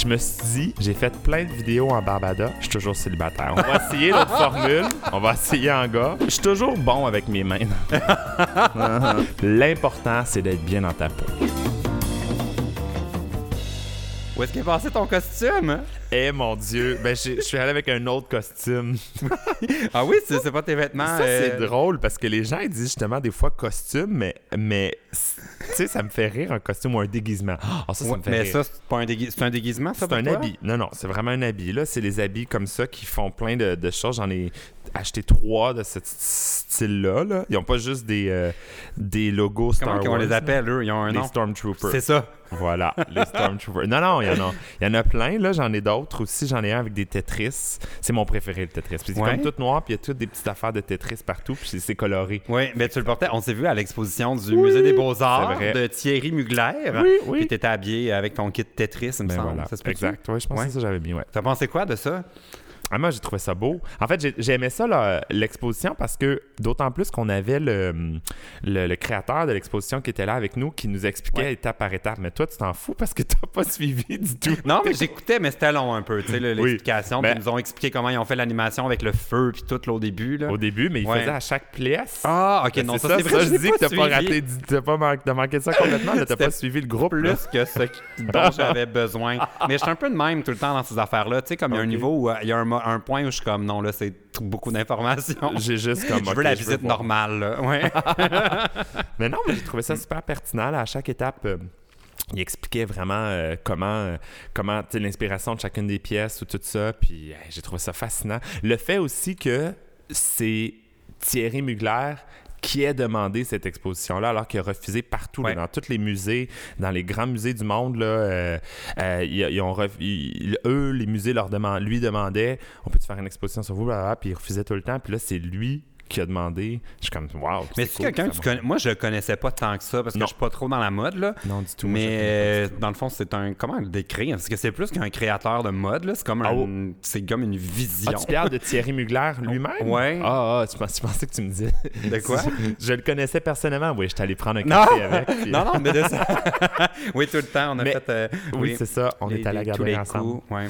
Je me suis dit, j'ai fait plein de vidéos en Barbada. Je suis toujours célibataire. On va essayer l'autre formule. On va essayer en gars. Je suis toujours bon avec mes mains. L'important, c'est d'être bien dans ta peau. Où est-ce qu'est passé ton costume? Eh mon Dieu, ben je suis allé avec un autre costume. Ah oui, c'est pas tes vêtements. Ça, c'est euh, drôle parce que les gens ils disent justement des fois costume, mais, mais tu sais, ça me fait rire un costume ou un déguisement. Ah, ça, ça ouais, me fait mais rire. ça, c'est pas un, dégui- un déguisement, ça, C'est un toi? habit. Non, non, c'est vraiment un habit. Là, c'est les habits comme ça qui font plein de, de choses. J'en ai acheté trois de ce style-là. là. Ils n'ont pas juste des, euh, des logos Star Comment Wars. les appelle, eux? Ils ont un Les nom. Stormtroopers. C'est ça. Voilà, les Stormtroopers. Non, non, il y en a, il y en a plein. Là, j'en ai d'autres aussi. J'en ai un avec des Tetris. C'est mon préféré, le Tetris. Puis c'est Ouais. comme tout noir, puis il y a toutes des petites affaires de Tetris partout, puis c'est- c'est coloré. Oui, mais tu le portais. On s'est vu à l'exposition du Musée des Beaux-Arts de Thierry Mugler. Oui, oui. Puis t'étais habillé avec ton kit Tetris, il me Ben semble. voilà, Ça se exact. Ouais, je pense Ouais. que ça j'avais mis, ouais. T'as pensé quoi de ça? Ah, moi, j'ai trouvé ça beau. En fait, j'ai- j'aimais ça, l'exposition, parce que d'autant plus qu'on avait le, le, le créateur de l'exposition qui était là avec nous, qui nous expliquait Ouais. étape par étape. Mais toi, tu t'en fous parce que t'as pas suivi du tout. Non, mais j'écoutais, mais c'était long un peu, tu sais, Oui. l'explication. Ben- Ils nous ont expliqué comment ils ont fait l'animation avec le feu puis tout là, au début. Là. Au début, mais il Ouais. faisait à chaque pièce. Ah, ok, Ben, non, ça, ça, c'est ça, vrai. je l'ai dis que t'as pas raté, t'as pas man- t'as manqué ça complètement, t'as C'était pas suivi le groupe. là. plus que ce dont j'avais besoin. Mais je suis un peu de même tout le temps dans ces affaires-là. Tu sais, comme il y a un niveau où euh, il y a un, un point où je suis comme, non, là, c'est beaucoup d'informations. J'ai juste comme. Je veux la je visite normale, là. Ouais. Mais non, mais j'ai trouvé ça super pertinent. là, à chaque étape, euh, il expliquait vraiment euh, comment, euh, comment l'inspiration de chacune des pièces ou tout ça. Puis euh, j'ai trouvé ça fascinant. Le fait aussi que c'est Thierry Mugler qui a demandé cette exposition-là, alors qu'il a refusé partout, là, dans tous les musées, dans les grands musées du monde. Là, euh, euh, ils, ils ont ref- ils- eux, les musées leur lui demandaient on peut-tu faire une exposition sur vous, puis il refusait tout le temps. Puis là, c'est lui qui a demandé. Je suis comme, wow. Mais c'est cool, quelqu'un que tu connais? Moi, je le connaissais pas tant que ça parce que Non. je suis pas trop dans la mode, là. Non, du tout. je Mais dans le fond, c'est un. Comment le décrire? Parce que c'est plus qu'un créateur de mode, là. C'est comme, Ah, un- c'est comme une vision. Ah, tu parles de Thierry Mugler lui-même? Ouais. Ah, ah, tu, pensais que tu me disais. De quoi? je, je le connaissais personnellement. Oui, j'étais allé prendre un Non! café avec. puis- non, non, mais de ça. oui, tout le temps, on a Mais- fait. euh, Oui, c'est ça. On les- est allé les ensemble. coups, ouais.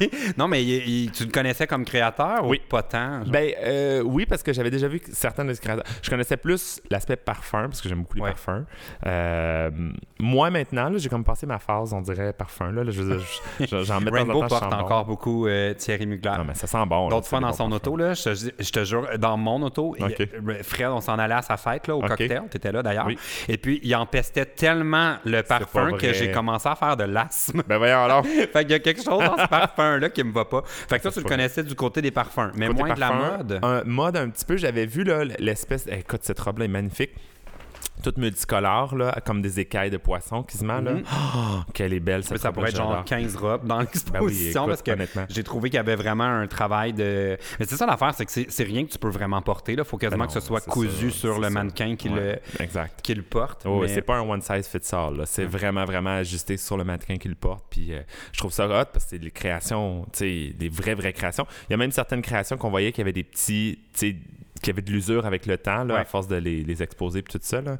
Oui. Non, mais il- il- tu le connaissais comme créateur Oui. ou pas tant? genre? Ben euh, oui, parce que j'avais déjà vu certains de ses créateurs. Je connaissais plus l'aspect parfum, parce que j'aime beaucoup les Ouais. parfums. Euh, moi, maintenant, j'ai comme passé ma phase, on dirait, parfum. Là, Là, je veux dire, je- je- j'en mets Rainbow porte bon. encore beaucoup euh, Thierry Mugler. Non, mais ça sent bon. c'est fois dans son auto, là, je, te- je te jure, dans mon auto, il- Fred, on s'en allait à sa fête là, au cocktail, t'étais là d'ailleurs. Oui. Et puis, il empestait tellement le parfum que j'ai commencé à faire de l'asthme. Ben voyons alors. fait qu'il y a quelque chose dans ce parfum-là qui me va pas. Fait que toi, tu le connaissais du côté des parfums, mais moins de la mode. Un mode un petit j'avais vu l'espèce. Écoute, cette robe-là est magnifique. Toute multicolore, là, comme des écailles de poisson quasiment. Là. Mhm. Oh, qu'elle est belle, cette ça pourrait être genre j'adore. 15 robes dans Ben oui, l'exposition parce que honnêtement. j'ai trouvé qu'il y avait vraiment un travail de. Mais c'est ça l'affaire, c'est que c'est c'est rien que tu peux vraiment porter. Il faut quasiment Ben que ce soit cousu ça, sur le ça. mannequin qui, Ouais, le, Exact. qui le porte. Oh, mais- C'est pas un one size fits all. là. C'est vraiment, vraiment ajusté sur le mannequin qui le porte. Puis euh, je trouve ça hot parce que c'est des créations, des vraies, vraies créations. Il y a même certaines créations qu'on voyait qui avaient des petits, qui avaient de l'usure avec le temps, là, Ouais. à force de les, les exposer puis tout ça. Là.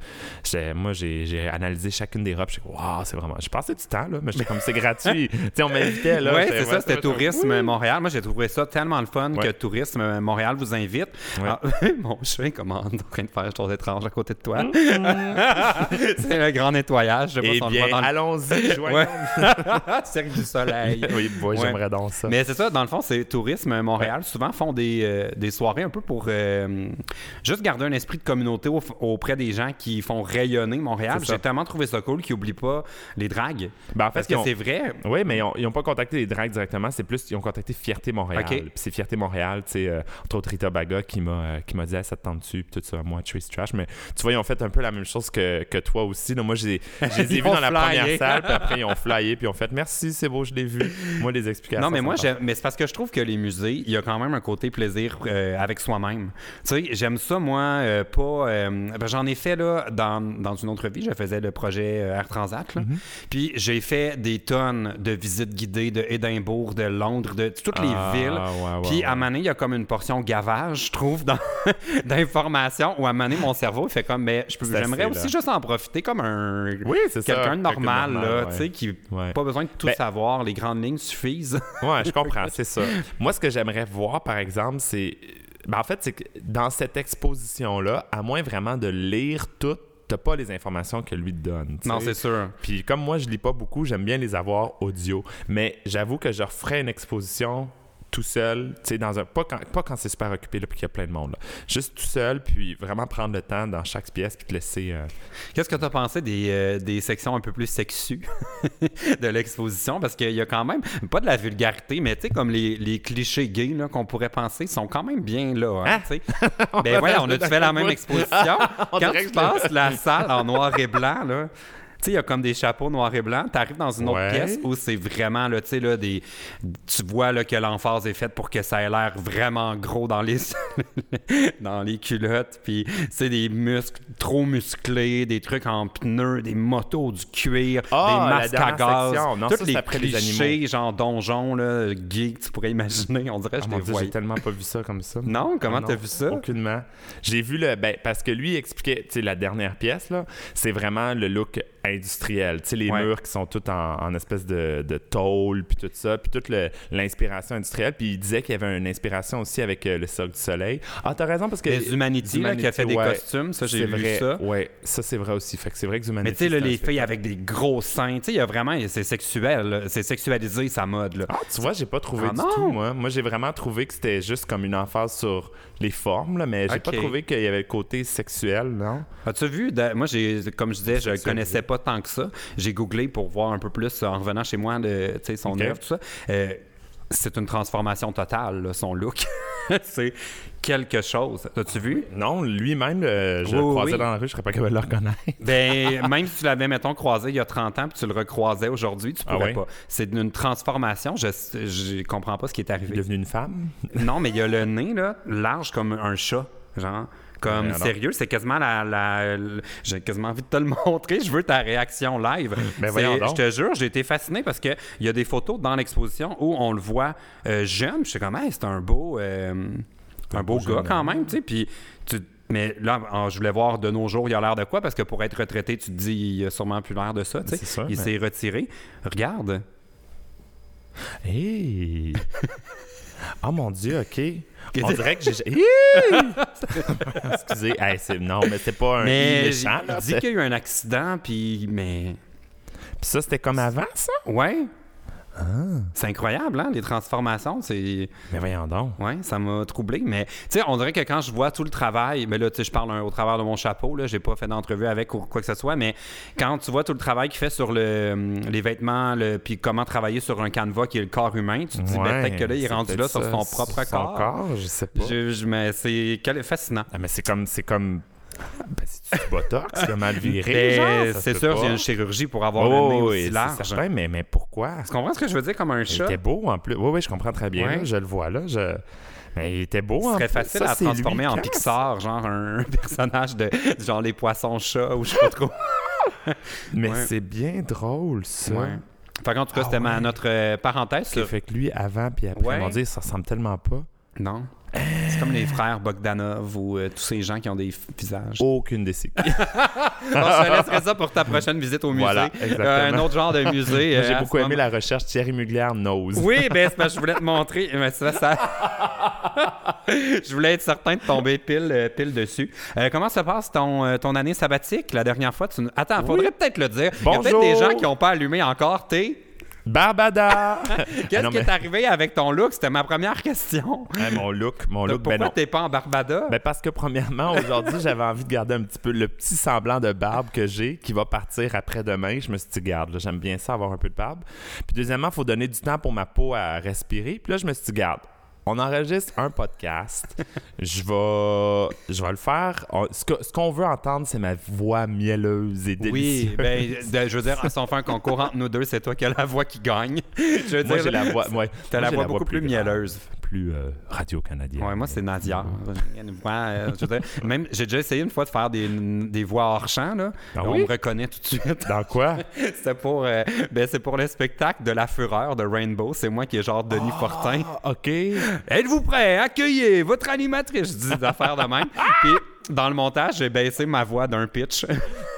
Moi, j'ai analysé chacune des robes. Je suis waouh, c'est vraiment. J'ai passé du temps, là, mais j'étais comme c'est gratuit. tu on m'invitait, là. Oui, c'est ça, c'était Tourisme Montréal. Moi, j'ai trouvé ça tellement le fun Ouais. que Tourisme Montréal vous invite. Ouais. Ah, mon chien commande en train de faire des choses étranges à côté de toi. Mm. c'est le grand nettoyage. Je sais pas Eh le bien, allons-y, joignons. Ouais. Cercle du soleil. oui, boy, j'aimerais donc ça. Mais c'est ça, dans le fond, c'est Tourisme Montréal. Souvent font des, euh, des soirées un peu pour euh, juste garder un esprit de communauté au- auprès des gens qui font rayonner Montréal. J'ai tellement trouvé ça cool qu'ils n'oublient pas les dragues. Ben, en fait, Parce que ont- c'est vrai. Oui, mais ils n'ont pas contacté les drags directement, c'est plus, ils ont contacté Fierté Montréal. Puis c'est Fierté Montréal, tu sais, euh, entre autres Rita Baga qui m'a euh, qui m'a dit, Hey, ça te tente dessus, puis tout ça, moi, Trace Trash. Mais tu vois, ils ont fait un peu la même chose que, que toi aussi. là. moi, je les ai vus dans la première salle, puis après, ils ont flyé, puis ils ont fait, merci, c'est beau, je l'ai vu. Moi, les explications. Non, mais moi, mais c'est parce que je trouve que les musées, il y a quand même un côté plaisir euh, avec soi-même. Tu sais, j'aime ça, moi, euh, pas. euh, ben, J'en ai fait, là, dans, dans une autre vie. Je faisais le projet euh, Air Transat, là. Mhm. Puis j'ai fait des tonnes de visites guidées de Édimbourg, de Londres, de toutes les Ah, villes. ouais, ouais, Puis ouais. à un moment donné, il y a comme une portion gavage, je trouve, d'informations où à un moment donné, mon cerveau, il fait comme, mais je peux- C'est j'aimerais aussi là. juste en profiter comme un. Oui, c'est ça. Quelqu'un de normal, là, tu sais, qui pas besoin de tout Ben- savoir, les grandes lignes suffisent. Ouais, je comprends, c'est ça. Moi, ce que j'aimerais voir, par exemple, c'est. Ben, en fait, c'est que dans cette exposition-là, à moins vraiment de lire tout, t'as pas les informations que lui donne. non, c'est sûr. Puis comme moi, je lis pas beaucoup, j'aime bien les avoir audio. Mais j'avoue que je referais une exposition tout seul, tu sais, dans un... Pas quand, pas quand c'est super occupé, là, puis qu'il y a plein de monde, là. Juste tout seul, puis vraiment prendre le temps dans chaque pièce, puis te laisser... euh, Qu'est-ce que tu as pensé des, euh, des sections un peu plus sexues de l'exposition? Parce qu'il y a quand même, pas de la vulgarité, mais tu sais, comme les, les clichés gays là, qu'on pourrait penser sont quand même bien là. hein, Hein? tu sais. ben voilà, on a-tu fait la même exposition? On Quand tu passes la salle en noir et blanc, là, sais, il y a comme des chapeaux noirs et blancs. Tu arrives dans une autre pièce où c'est vraiment, là, tu sais, là, des... Tu vois là, que l'emphase est faite pour que ça ait l'air vraiment gros dans les... dans les culottes. Puis, c'est des muscles trop musclés, des trucs en pneus, des motos, du cuir, Ah, des masques à gaz. Non, Tous ça, les après les clichés, genre donjon, là, que tu pourrais imaginer. On dirait que Ah, je les j'ai tellement pas vu ça comme ça. Non? Comment Ah, t'as vu ça? Aucunement. J'ai vu le. Ben, parce que lui expliquait, tu sais, la dernière pièce, là, c'est vraiment le look industriel. Tu sais, les Ouais. murs qui sont tous en, en espèce de, de tôle, puis tout ça, puis toute l'inspiration industrielle. Puis il disait qu'il y avait une inspiration aussi avec euh, le Cirque du Soleil. Ah, t'as raison, parce que. Les Humanity, là, qui a fait des costumes, ça, j'ai c'est vu vrai. ça. Ouais, ça, c'est vrai aussi. Fait que c'est vrai que Humanity. Mais tu sais, les filles avec des gros seins, tu sais, il y a vraiment, c'est sexuel, c'est sexualisé sa mode, là. Ah, tu vois, j'ai pas trouvé Ah du non? tout, moi. Moi, j'ai vraiment trouvé que c'était juste comme une emphase sur les formes, là, mais j'ai pas Ok. trouvé qu'il y avait le côté sexuel, non? As-tu vu, de- moi, j'ai, comme je disais, je Sexualisé. connaissais pas tant que ça. J'ai googlé pour voir un peu plus en revenant chez moi de, tu sais, son œuvre, tout ça. Euh, c'est une transformation totale, là, son look. c'est quelque chose. As-tu vu? Non, lui-même, euh, je Oui, le croisais oui. dans la rue, je serais pas capable de le reconnaître. Ben, même si tu l'avais, mettons, croisé il y a 30 ans, puis tu le recroisais aujourd'hui, tu Ah pourrais pas. C'est une transformation. Je, je comprends pas ce qui est Il est arrivé. devenu une femme? Non, mais il y a le nez, là, large comme un chat. Genre, comme Ben alors? sérieux, c'est quasiment la. J'ai quasiment envie de te le montrer. Je veux ta réaction live. Ben C'est- voyons donc. Je te jure, j'ai été fasciné parce qu'il y a des photos dans l'exposition où on le voit euh, jeune. Je suis comme, hey, c'est un beau. euh, un beau gars jeune quand homme. même, tu sais. Puis tu. Mais là, je voulais voir de nos jours, il a l'air de quoi? Parce que pour être retraité, tu te dis, il a sûrement plus l'air de ça, tu sais. C'est sûr, Il mais- s'est retiré. Regarde. Hey! oh mon Dieu, OK. On dirait que j'ai. Excusez. Hey, c'est- non, mais c'est pas un Mais il méchant. là. dit qu'il y a eu un accident, puis. Mais. Puis ça, c'était comme avant, ça? Ouais. Ah. C'est incroyable, hein, les transformations. C'est. Mais voyons donc. Ouais, ça m'a troublé. Mais, tu sais, on dirait que quand je vois tout le travail, mais là, tu sais, je parle un- au travers de mon chapeau, là, j'ai pas fait d'entrevue avec ou quoi que ce soit, mais quand tu vois tout le travail qu'il fait sur le, hum, les vêtements, le, puis comment travailler sur un canevas qui est le corps humain, tu te dis, ben, Ouais, peut-être que là, il est rendu là sur son propre son corps. corps, je sais pas. Je, je- mais c'est fascinant. Ah, mais c'est comme. C'est comme. Ben, c'est du botox, c'est mal viré. Ben, c'est sûr, j'ai une chirurgie pour avoir Oh, le nez aussi c'est large. certain, mais, mais pourquoi? Tu comprends ce que je veux dire comme un Il chat? était beau en plus. Oui, oui, je comprends très bien. Ouais. là, je le vois là. Je... Mais il était beau Ce en serait facile Ça, à transformer lui en? Pixar, genre un personnage de genre les poissons chats ou je sais pas trop. Mais Ouais. c'est bien drôle, ça. Ouais. Fait qu'en tout cas, Ah c'était ouais. notre euh, parenthèse sur... Fait que lui, avant puis après, mon Dieu, ça ressemble tellement pas. Non. C'est comme les frères Bogdanov ou euh, tous ces gens qui ont des visages. Aucune des séquelles. Bon, je te laisserai ça pour ta prochaine visite au musée. Voilà, Euh, un autre genre de musée. Euh, j'ai à beaucoup aimé moment. la recherche Thierry Mugler Nose. Oui, ben c'est parce que je voulais te montrer. Mais ça, ça- je voulais être certain de tomber pile, euh, pile dessus. Euh, comment se passe ton, euh, ton année sabbatique? La dernière fois, tu... Attends, faudrait peut-être le dire. Il y a peut-être Bonjour. des gens qui n'ont pas allumé encore. T'es... Barbada! Qu'est-ce Ah, non, qui mais- est arrivé avec ton look? C'était ma première question. Hey, mon look, mon look, Pourquoi ben t'es pas en Barbada? Ben parce que premièrement, aujourd'hui, j'avais envie de garder un petit peu le petit semblant de barbe que j'ai qui va partir après-demain. Je me suis dit, garde, j'aime bien ça, avoir un peu de barbe. Puis deuxièmement, il faut donner du temps pour ma peau à respirer. Puis là, je me suis dit, garde, on enregistre un podcast. je vais je vais le faire. On- ce que- ce qu'on veut entendre, c'est ma voix mielleuse et délicieuse. Oui, ben, de- je veux dire, si on fait un concours entre nous deux, c'est toi qui as la voix qui gagne. Je veux Moi, dire, j'ai la voix. Ouais, T'as moi, la voix beaucoup plus mielleuse. Plus euh, radio-canadien. Ouais, moi, c'est Nadia. Une voix, euh, je veux dire, même, j'ai déjà essayé une fois de faire des, des voix hors champ. Là. Ah on me reconnaît tout de suite. Dans quoi? c'est pour, euh, ben, c'est pour le spectacle de La Fureur de Rainbow. C'est moi qui est genre Denis Fortin. Ah, OK. Êtes-vous prêt? Accueillez votre animatrice. Je dis des affaires de même. Puis, dans le montage, j'ai baissé ma voix d'un pitch,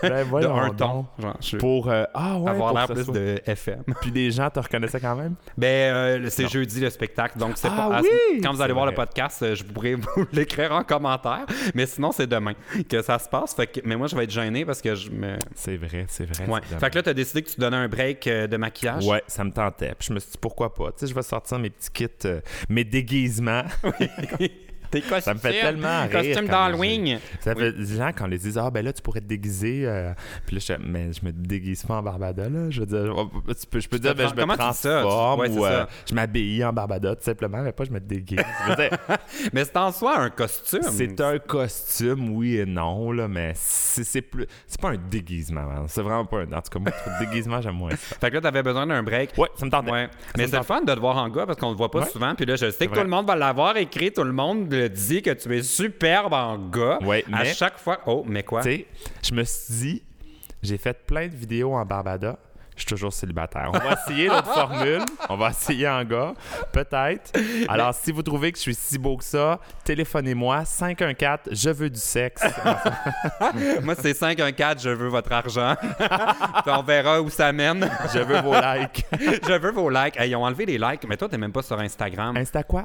Ben, de un ton. Genre, je Pour... euh, ah ouais, avoir l'air plus soit- de FM. Puis les gens te reconnaissaient quand même? Ben, euh, c'est jeudi le spectacle, donc c'est Ah pas. à- oui! Quand vous allez voir le podcast, euh, je pourrais vous l'écrire en commentaire. Mais sinon, c'est demain que ça se passe. Fait que, mais moi, je vais être gêné parce que je me. C'est vrai, c'est vrai. Ouais. Fait que là, t'as décidé que tu donnais un break euh, de maquillage? Ouais, ça me tentait. Puis je me suis dit, pourquoi pas? Tu sais, je vais sortir mes petits kits, euh, mes déguisements. Tes costumes. Ça me fait tellement rire. Costume d'Halloween. Ça fait les gens, quand on les dit, ah ben là, tu pourrais te déguiser. euh, Puis là, je, mais je me déguise pas en Barbada, là. Je veux dire, oh, tu peux, je peux dire, ben, je me transforme ouais, ou euh, je m'habille en Barbada, tout simplement, mais pas je me déguise. Je veux dire, Mais c'est en soi un costume. c'est un costume, oui et non, là, mais c'est plus. C'est pas un déguisement, man. C'est vraiment pas un. En tout cas, moi, le déguisement, j'aime moins ça. Fait que là, t'avais besoin d'un break. Ouais, ça me tentait. Ouais. Mais c'est le fun de te voir en gars parce qu'on le voit pas Ouais. souvent. Puis là, je sais que tout le monde va l'avoir écrit. Tout le monde dit que tu es superbe en gars. Ouais, À mais- chaque fois. Oh, mais quoi? Tu sais, je me suis dit, j'ai fait plein de vidéos en Barbada. Je suis toujours célibataire. On va essayer l'autre formule. On va essayer en gars. Peut-être. Alors, si vous trouvez que je suis si beau que ça, téléphonez-moi 514 Je veux du sexe. Moi, c'est 514, je veux votre argent. On verra où ça mène. Je veux vos likes. je veux vos likes. Hey, ils ont enlevé les likes, mais toi, t'es même pas sur Instagram. Insta quoi?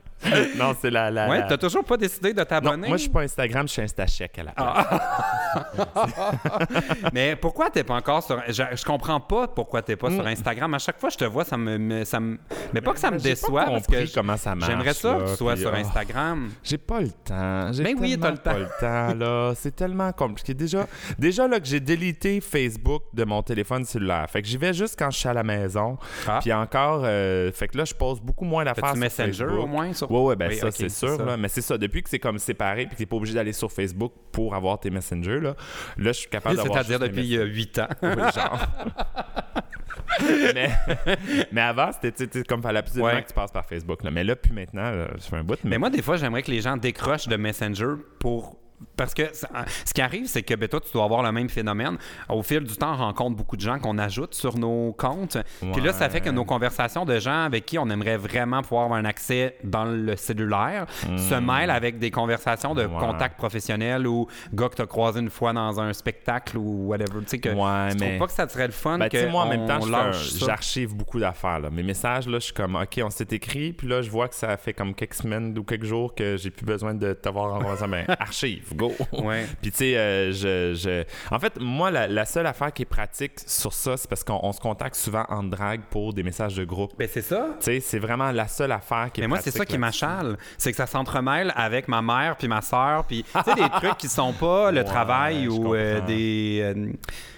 non, c'est la. la, Ouais, t'as toujours pas décidé de Non, t'abonner? moi, je suis pas Instagram, je suis InstaCheck à la place. Mais pourquoi t'es pas encore sur. Je, je comprends pas pourquoi t'es pas Mm. sur Instagram. À chaque fois que je te vois, ça me. me- ça me... Mais pas que ça me J'ai pas déçoit, parce que je- comment ça marche, j'aimerais ça que là, tu sois puis, sur oh. Instagram. J'ai pas le temps. J'ai Ben oui, t'as le pas le temps, là. C'est tellement compliqué. Déjà, déjà là, que j'ai délité Facebook de mon téléphone cellulaire. Fait que j'y vais juste quand je suis à la maison. Ah. Puis encore, euh, fait que là, je pose beaucoup moins d'affaires sur Messenger Facebook. au moins? Sur... Ouais, ouais, ben Oui, ça, c'est sûr. ça. Là. Mais c'est ça, depuis que c'est comme séparé puis que t'es pas obligé d'aller sur Facebook pour avoir tes Messenger, là, là je suis capable d'avoir. C'est-à-dire depuis 8 ans. oui, genre. mais, mais avant, c'était comme fallait absolument Ouais. que tu passes par Facebook. Là. Mais là, puis maintenant, je fais un bout. Mais moi, des fois, j'aimerais que les gens décrochent de Messenger pour. Parce que ça- ce qui arrive, c'est que ben, toi, tu dois avoir le même phénomène. Au fil du temps, on rencontre beaucoup de gens qu'on ajoute sur nos comptes. Puis là, ça fait que nos conversations de gens avec qui on aimerait vraiment pouvoir avoir un accès dans le cellulaire se mêlent avec des conversations de Hmm. Ouais. contacts professionnels ou gars que tu as croisé une fois dans un spectacle ou whatever. Tu sais, que Ouais, tu mais- trouves pas que ça serait le fun Ben, que moi, en même temps, j'archive beaucoup d'affaires. Mes messages, là, je suis comme, OK, on s'est écrit, puis là, je vois que ça fait comme quelques semaines ou quelques jours que j'ai plus besoin de t'avoir envoyé ça. Ben, archive, go! Ouais. Puis, tu sais, euh, je, je- En fait, moi, la, la seule affaire qui est pratique sur ça, c'est parce qu'on on se contacte souvent en drague pour des messages de groupe. Ben, c'est ça. Tu sais, c'est vraiment la seule affaire qui est Mais moi, c'est ça qui m'achale. C'est que ça s'entremêle avec ma mère puis ma soeur. Puis, tu sais, des trucs qui sont pas le Ouais, travail ou euh, des, euh,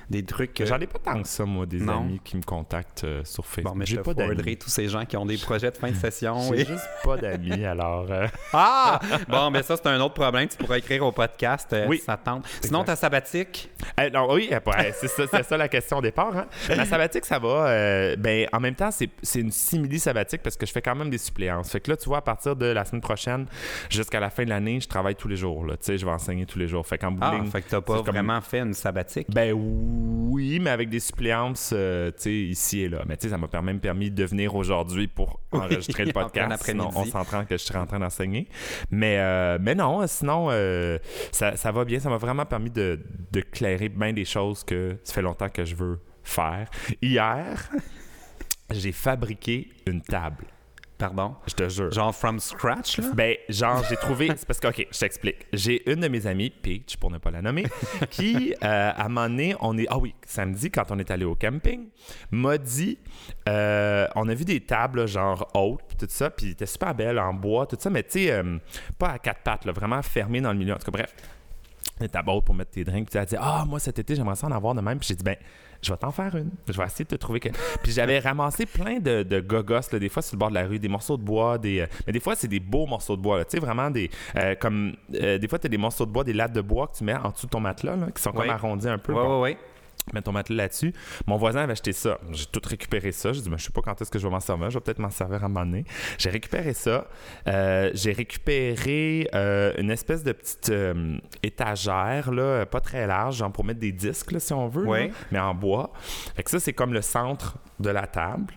des trucs. euh, J'en ai pas tant que ça, moi, des Non. amis qui me contactent euh, sur Facebook. Bon, mais je j'ai pas d'amis. tous ces gens qui ont des projets de fin de session. J'ai et- juste pas d'amis, alors... euh, Ah! Bon, mais ça, c'est un autre problème. Tu pourras écrire au podcast euh, Oui. ça te tente. Sinon, ta sabbatique. Eh, non, oui, eh, ouais, c'est ça, c'est ça la question au départ. Hein. Ma sabbatique, ça va. euh, ben, en même temps, c'est c'est une simili sabbatique parce que je fais quand même des suppléances. Fait que là, tu vois, à partir de la semaine prochaine jusqu'à la fin de l'année, je travaille tous les jours. là. Tu sais, je vais enseigner tous les jours. Fait qu'en Ah, fait que t'as pas comme- vraiment fait une sabbatique. Ben oui, mais avec des suppléances, euh, tu sais, ici et là. Mais tu sais, ça m'a quand même permis de venir aujourd'hui pour enregistrer le en podcast. Sinon, après-midi. on s'entend que je serais en train d'enseigner. Mais, euh, mais non, sinon, euh, ça, ça va bien. Ça m'a vraiment permis de, de clairer bien des choses que ça fait longtemps que je veux faire. Hier, j'ai fabriqué une table. Pardon? Je te jure. Genre from scratch, là? Ben, genre, j'ai trouvé. C'est parce que, OK, je t'explique. J'ai une de mes amies, Peach, pour ne pas la nommer, qui, euh, à un moment donné, on est. Ah oui, samedi, quand on est allé au camping, m'a dit. euh, on a vu des tables, genre hautes, puis tout ça, puis c'était super belle en bois, tout ça, mais tu sais, euh, pas à quatre pattes, là, vraiment fermé dans le milieu. En tout cas, bref. Des tables hautes pour mettre tes drinks. Puis elle a dit Ah, moi, cet été, j'aimerais ça en avoir de même. Puis j'ai dit Ben, je vais t'en faire une. Je vais essayer de te trouver. Que... Puis j'avais ramassé plein de, de gogos, là, des fois sur le bord de la rue, des morceaux de bois, des. euh, Mais des fois, c'est des beaux morceaux de bois. là. Tu sais, vraiment des. euh, comme. euh, des fois, tu as des morceaux de bois, des lattes de bois que tu mets en dessous de ton matelas, là, qui sont Oui. comme arrondis un peu. Ouais, Bon. ouais, ouais. Mettre ton matelas là-dessus. Mon voisin avait acheté ça. J'ai tout récupéré ça. J'ai dit, ben, je sais pas quand est-ce que je vais m'en servir. Je vais peut-être m'en servir à un moment donné. J'ai récupéré ça. Euh, j'ai récupéré euh, une espèce de petite euh, étagère, là, pas très large, genre pour mettre des disques, là, si on veut, là, mais en bois. Fait que ça, c'est comme le centre de la table.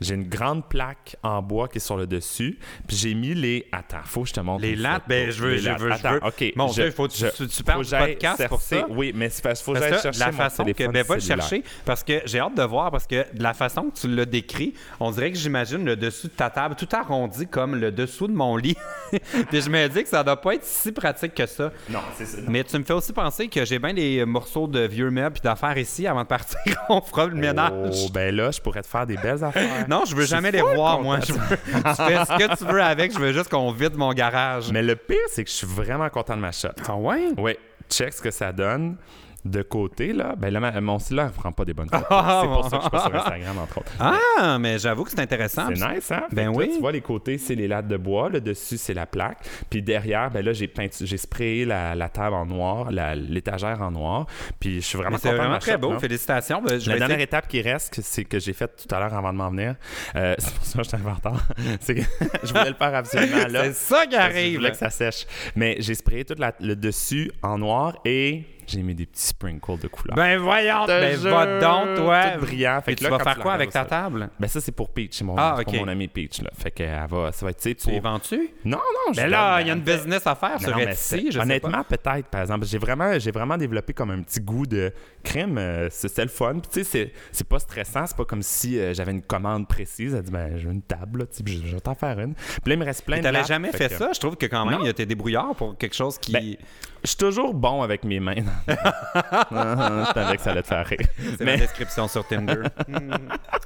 J'ai une grande plaque en bois qui est sur le dessus. Puis j'ai mis les... Attends, faut que je te montre Les lattes, ben, je veux- je veux- je Attends, veux- OK. Mon je- Dieu, faut que tu- je- tu parles que podcast pour ça? Oui, mais c'est parce qu'il faut que j'aille que chercher la mon façon que téléphone ben va le chercher parce que j'ai hâte de voir parce que de la façon que tu l'as décrit, on dirait que j'imagine le dessus de ta table tout arrondi comme le dessous de mon lit. Puis je me dis que ça doit pas être si pratique que ça. Non, c'est ça. Mais tu me fais aussi penser que j'ai bien des morceaux de vieux meubles puis d'affaires ici avant de partir. on fera le ménage. Oh, ben là, je pourrais te faire des belles affaires. Non, je veux jamais les voir, moi. Je veux- fais ce que tu veux avec, je veux juste qu'on vide mon garage. Mais le pire, c'est que je suis vraiment content de ma shot. Ah ouais? Oui, check ce que ça donne. De côté, là, ben là, mon cellulaire ne prend pas des bonnes photos. Ah, c'est pour ça que je suis pas sur Instagram, entre autres. Ah, mais j'avoue que c'est intéressant. C'est nice, hein? Ben là, oui. tu vois, les côtés, c'est les lattes de bois. Le dessus, c'est la plaque. Puis derrière, ben là, j'ai peintu- j'ai sprayé la, la table en noir, la- l'étagère en noir. Puis je suis vraiment C'est vraiment très beau. là. Félicitations. Ben, je La dernière essayer- étape qui reste, c'est que j'ai fait tout à l'heure avant de m'en venir. Euh, c'est pour ça que je suis en retard. c'est que je voulais le faire absolument là. C'est ça qui que Je arrive. voulais que ça sèche. Mais j'ai sprayé tout la- le dessus en noir et j'ai mis des petits sprinkles de couleur. Ben voyons, ben va donc, toi. tout brillant. Fait Et que tu là, vas faire tu quoi avec ta table? Ben ça, c'est pour Peach. C'est mon, Ah, pour mon ami Peach. Là. Fait que elle va, ça va être, tu sais, Tu les pour... vends-tu? Non, non, je Ben là, ben, il y a une business à faire sur mais Etsy, je honnêtement, peut-être, par exemple. J'ai vraiment, j'ai vraiment développé comme un petit goût de crème. euh, c'est le fun. Puis, tu sais, c'est- c'est pas stressant. C'est pas comme si euh, j'avais une commande précise. Elle dit, ben, j'ai une table, là, tu sais, je, je vais t'en faire une. Puis là, il me reste plein Mais de t'avais jamais fait ça? Je trouve que quand même, il y a tes débrouillards pour quelque chose qui... Je suis toujours bon avec mes mains. Je savais que ça allait te faire rire. c'est mais- la description sur Tinder.